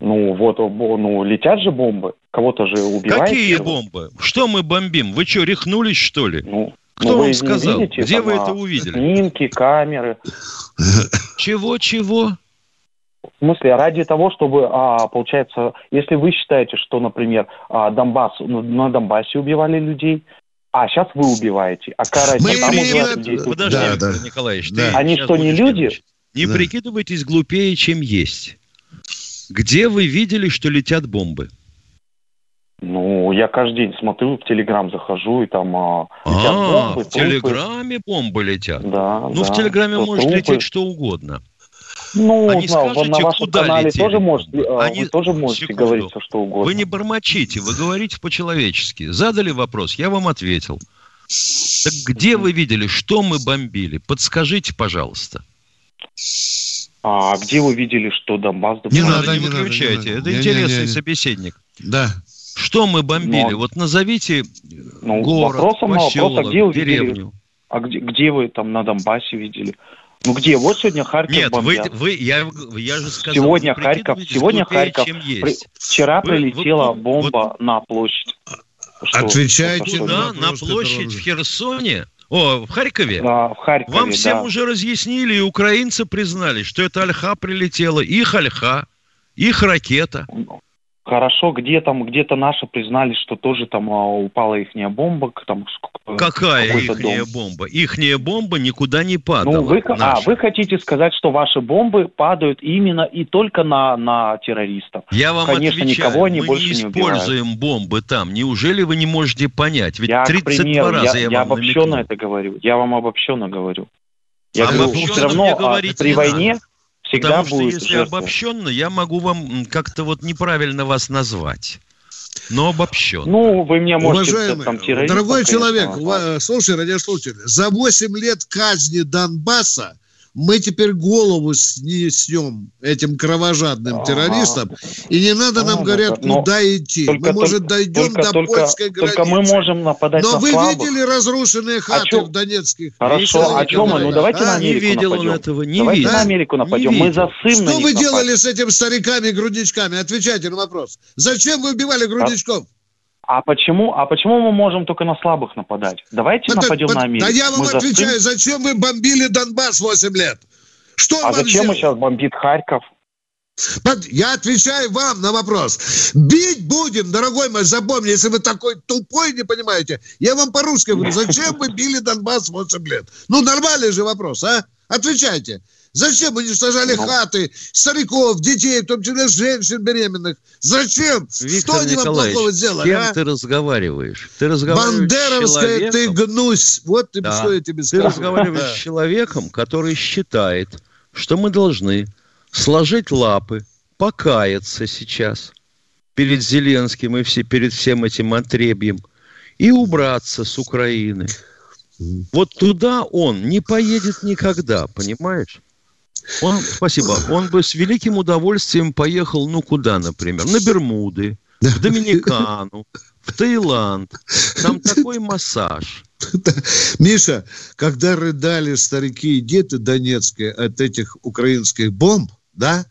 Ну, вот, ну, летят же бомбы. Кого-то же убивают. Какие бомбы? Что мы бомбим? Вы что, рехнулись, что ли? Ну, Кто ну, вам сказал? Видите, Где вы это увидели? Снимки, камеры. Чего-чего? В смысле, ради того, чтобы, а, получается, если вы считаете, что, например, а, Донбасс, ну, на Донбассе убивали людей, а сейчас вы убиваете, а разница? Мы имеем... людей? Подожди, да, да. Николаевич, да. Они что, не люди? Не да. прикидывайтесь глупее, чем есть. Где вы видели, что летят бомбы? Ну, я каждый день смотрю, в Телеграм захожу, и там а, летят а, бомбы. в Телеграме бомбы летят? Да, Ну, да, в Телеграме может трупы. лететь что угодно. Ну, Они знал, скажете, на вашем куда канале летели? тоже можете, а, Они... вы тоже можете Секунду. говорить все, что угодно. Вы не бормочите, вы говорите по-человечески. Задали вопрос, я вам ответил. Так где вы видели, что мы бомбили? Подскажите, пожалуйста. А где вы видели, что Донбасс... Не надо, не, не выключайте. Надо, Это не, интересный не, не, не. собеседник. Да. Что мы бомбили? Но... Вот назовите ну, город, вопросом поселок, вопрос, а где вы деревню. Видели? А где, где вы там на Донбассе видели? Ну где? Вот сегодня Харьков Нет, бомбят. вы, вы я, я же сказал, сегодня Харьков, сегодня Харьков. При, вчера вы, прилетела вы, бомба вот, на площадь. Что, Отвечайте на, на площадь в Херсоне. О, в Харькове? Да, в Харькове, Вам всем да. уже разъяснили, и украинцы признали, что это Альха прилетела, их Альха, их ракета. Хорошо, где там, где-то наши признали, что тоже там а, упала ихняя бомба. Там, Какая ихняя дом. бомба? Ихняя бомба никуда не падала. Ну, вы, а, вы хотите сказать, что ваши бомбы падают именно и только на, на террористов? Я вам Конечно, отвечаю, никого они мы больше не используем не бомбы там. Неужели вы не можете понять? Ведь я, 32 примеру, раза я, я, я вам обобщенно намекнул. это говорю. Я вам обобщенно говорю. Я а говорю, все равно а, при войне... Надо всегда Потому будет что если жертва. обобщенно, я могу вам как-то вот неправильно вас назвать. Но обобщенно. Ну, вы мне можете... Уважаемый, там, дорогой человек, конечно, слушай, радиослушатель, за 8 лет казни Донбасса мы теперь голову снесем этим кровожадным террористам, и не надо нам, говорят, куда идти. Мы, может, дойдем только, до польской границы. Только мы можем нападать Но на вы видели разрушенные хаты а в Донецких? Хорошо, а чем мы? Ну, давайте а? на Америку не видел нападем. он этого, не давайте на Америку нападем. Мы за Что вы делали с этим стариками грудничками? Отвечайте на вопрос. Зачем вы убивали грудничков? А почему, а почему мы можем только на слабых нападать? Давайте под, нападем под, на Америку. Да я вам мы отвечаю, зачем вы бомбили Донбасс 8 лет? Что а зачем сделал? мы сейчас бомбит Харьков? Я отвечаю вам на вопрос. Бить будем, дорогой мой, запомни, если вы такой тупой, не понимаете. Я вам по-русски говорю, зачем вы били Донбасс 8 лет? Ну, нормальный же вопрос, а? Отвечайте. Зачем уничтожали ну, хаты, стариков, детей, в том числе женщин беременных? Зачем? Виктор Что они вам плохого сделали? С кем а? ты разговариваешь? Ты разговариваешь Бандеровская ты гнусь. Вот ты, да. что я тебе скажу. Ты разговариваешь с человеком, который считает, что мы должны сложить лапы, покаяться сейчас перед Зеленским и все, перед всем этим отребьем и убраться с Украины. Вот туда он не поедет никогда, понимаешь? Он, спасибо. Он бы с великим удовольствием поехал, ну, куда, например? На Бермуды, в Доминикану, в Таиланд. Там такой массаж. Миша, когда рыдали старики и дети донецкие от этих украинских бомб, да,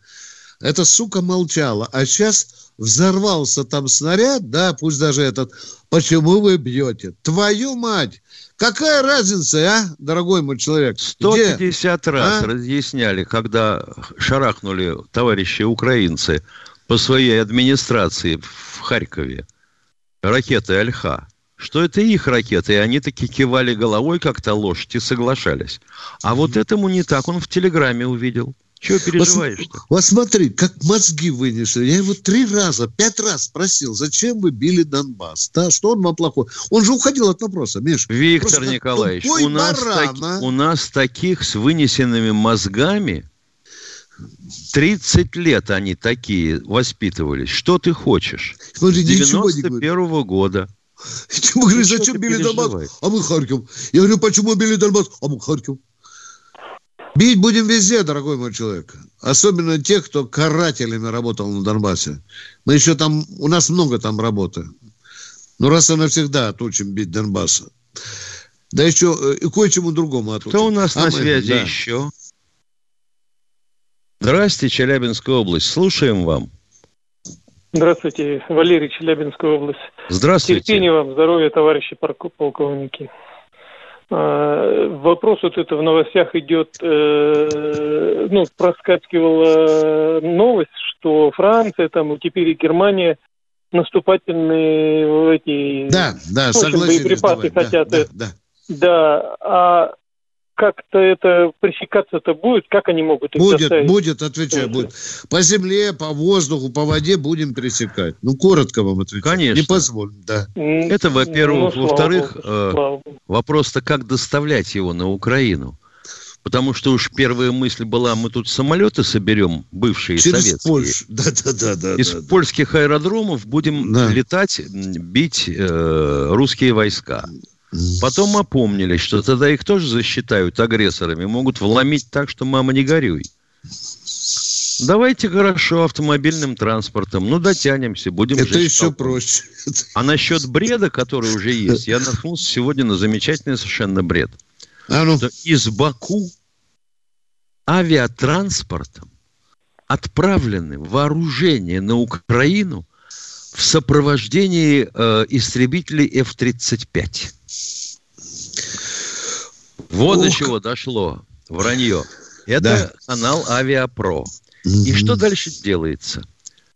эта сука молчала. А сейчас взорвался там снаряд, да, пусть даже этот, почему вы бьете? Твою мать! Какая разница, а, дорогой мой человек? 150 Где? раз а? разъясняли, когда шарахнули товарищи украинцы по своей администрации в Харькове ракеты Альха, что это их ракеты, и они таки кивали головой, как-то лошадь, и соглашались. А вот этому не так он в Телеграме увидел. Чего переживаешь-то? Вот, вот смотри, как мозги вынесли. Я его три раза, пять раз спросил, зачем вы били Донбасс? Да, что он вам плохой? Он же уходил от вопроса, Миш. Виктор Просто Николаевич, у нас, баран, а? у нас таких с вынесенными мозгами 30 лет они такие воспитывались. Что ты хочешь? Смотри, С 91 -го года. Чему говоришь, зачем били Донбасс? А мы Харьков. Я говорю, почему били Донбасс? А мы Харьков. Бить будем везде, дорогой мой человек. Особенно тех, кто карателями работал на Донбассе. Мы еще там, у нас много там работы. Ну, раз и навсегда отучим бить Донбасса. Да еще э, и кое-чему другому отучим. Кто у нас а на мы, связи да. еще? Здравствуйте, Челябинская область. Слушаем вам. Здравствуйте, Валерий, Челябинская область. Здравствуйте. Терпения вам, здоровья, товарищи полковники. А, вопрос вот это в новостях идет, э, ну, проскакивала новость, что Франция, там, теперь и Германия наступательные эти да, да, общем, боеприпасы давай, хотят. Да, да, да. да, а как-то это пресекаться-то будет? Как они могут их Будет, доставить? будет, отвечаю, будет. По земле, по воздуху, по воде будем пресекать. Ну, коротко вам отвечаю. Конечно. Не позволим, да. Это, во-первых. Ну, Во-вторых, э, вопрос-то, как доставлять его на Украину? Потому что уж первая мысль была, мы тут самолеты соберем, бывшие Через советские. Польшу. Да, да, да, да, Из да, польских да. аэродромов будем да. летать, бить э, русские войска. Потом опомнились, что тогда их тоже засчитают агрессорами, могут вломить так, что мама не горюй. Давайте хорошо автомобильным транспортом. Ну, дотянемся, будем Это еще толпу. проще. А насчет бреда, который уже есть, я наткнулся сегодня на замечательный совершенно бред. А ну. Что из Баку авиатранспортом отправлены вооружения на Украину в сопровождении э, истребителей F-35. Вот Ух. до чего дошло. Вранье. Это да. канал Авиапро. И что дальше делается?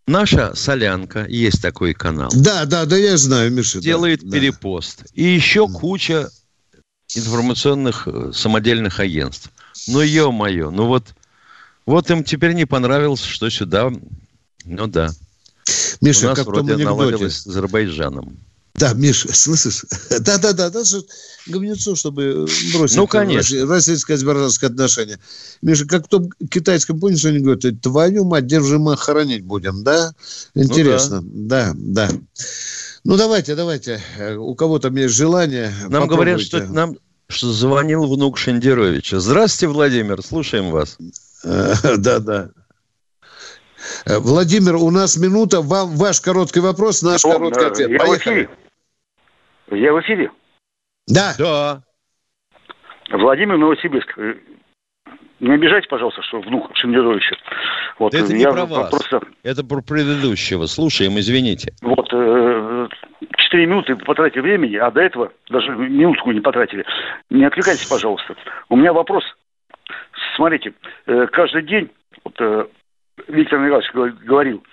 Наша солянка, есть такой канал. Да, да, да, я знаю, Миша. Делает да, перепост. И еще куча информационных э, самодельных агентств. Ну, ё-моё, ну вот, вот им теперь не понравилось, что сюда, ну да. Миша, У нас как вроде наладилось с Азербайджаном. Да, Миш, слышишь? Да-да-да, да, говнецо, чтобы бросить ну, конечно. российско-азербайджанское отношение. Миша, как в том китайском, помнишь, они говорят, твою мать, держи мы хоронить будем, да? Интересно. Ну, да. да, да. Ну, давайте, давайте. У кого там есть желание, Нам говорят, что нам что звонил внук Шендеровича. Здравствуйте, Владимир, слушаем вас. Да-да. Владимир, у нас минута. Вам ваш короткий вопрос, наш О, короткий ответ. Я Поехали. В эфире? Я в эфире? Да. Да. Владимир Новосибирск. Не обижайте, пожалуйста, что внук Шендеровича. Вот, это не про вас, просто... это про предыдущего. Слушаем, извините. Вот, э, 4 минуты потратили времени, а до этого даже минутку не потратили. Не отвлекайтесь, пожалуйста. У меня вопрос. Смотрите, э, каждый день, вот, э, Виктор Николаевич говорил,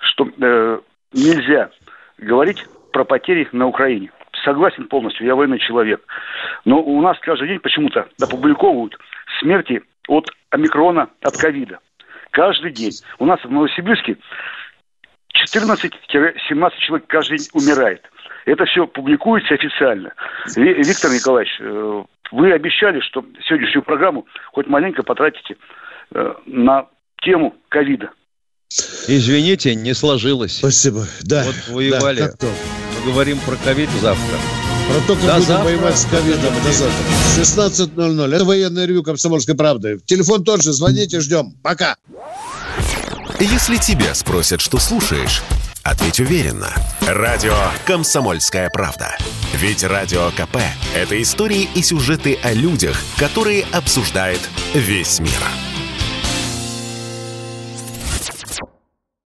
что э, нельзя говорить про потери на Украине. Согласен полностью, я военный человек. Но у нас каждый день почему-то опубликовывают смерти от омикрона, от ковида. Каждый день. У нас в Новосибирске 14-17 человек каждый день умирает. Это все публикуется официально. Виктор Николаевич, э, вы обещали, что сегодняшнюю программу хоть маленько потратите э, на тему ковида. Извините, не сложилось. Спасибо. Да. Вот воевали. Да, Мы говорим про ковид завтра. Про то, как До будем завтра. воевать с ковидом. До завтра. 16.00. Это военное ревю «Комсомольской правды». Телефон тоже. Звоните, ждем. Пока. Если тебя спросят, что слушаешь, ответь уверенно. Радио «Комсомольская правда». Ведь Радио КП – это истории и сюжеты о людях, которые обсуждает весь мир.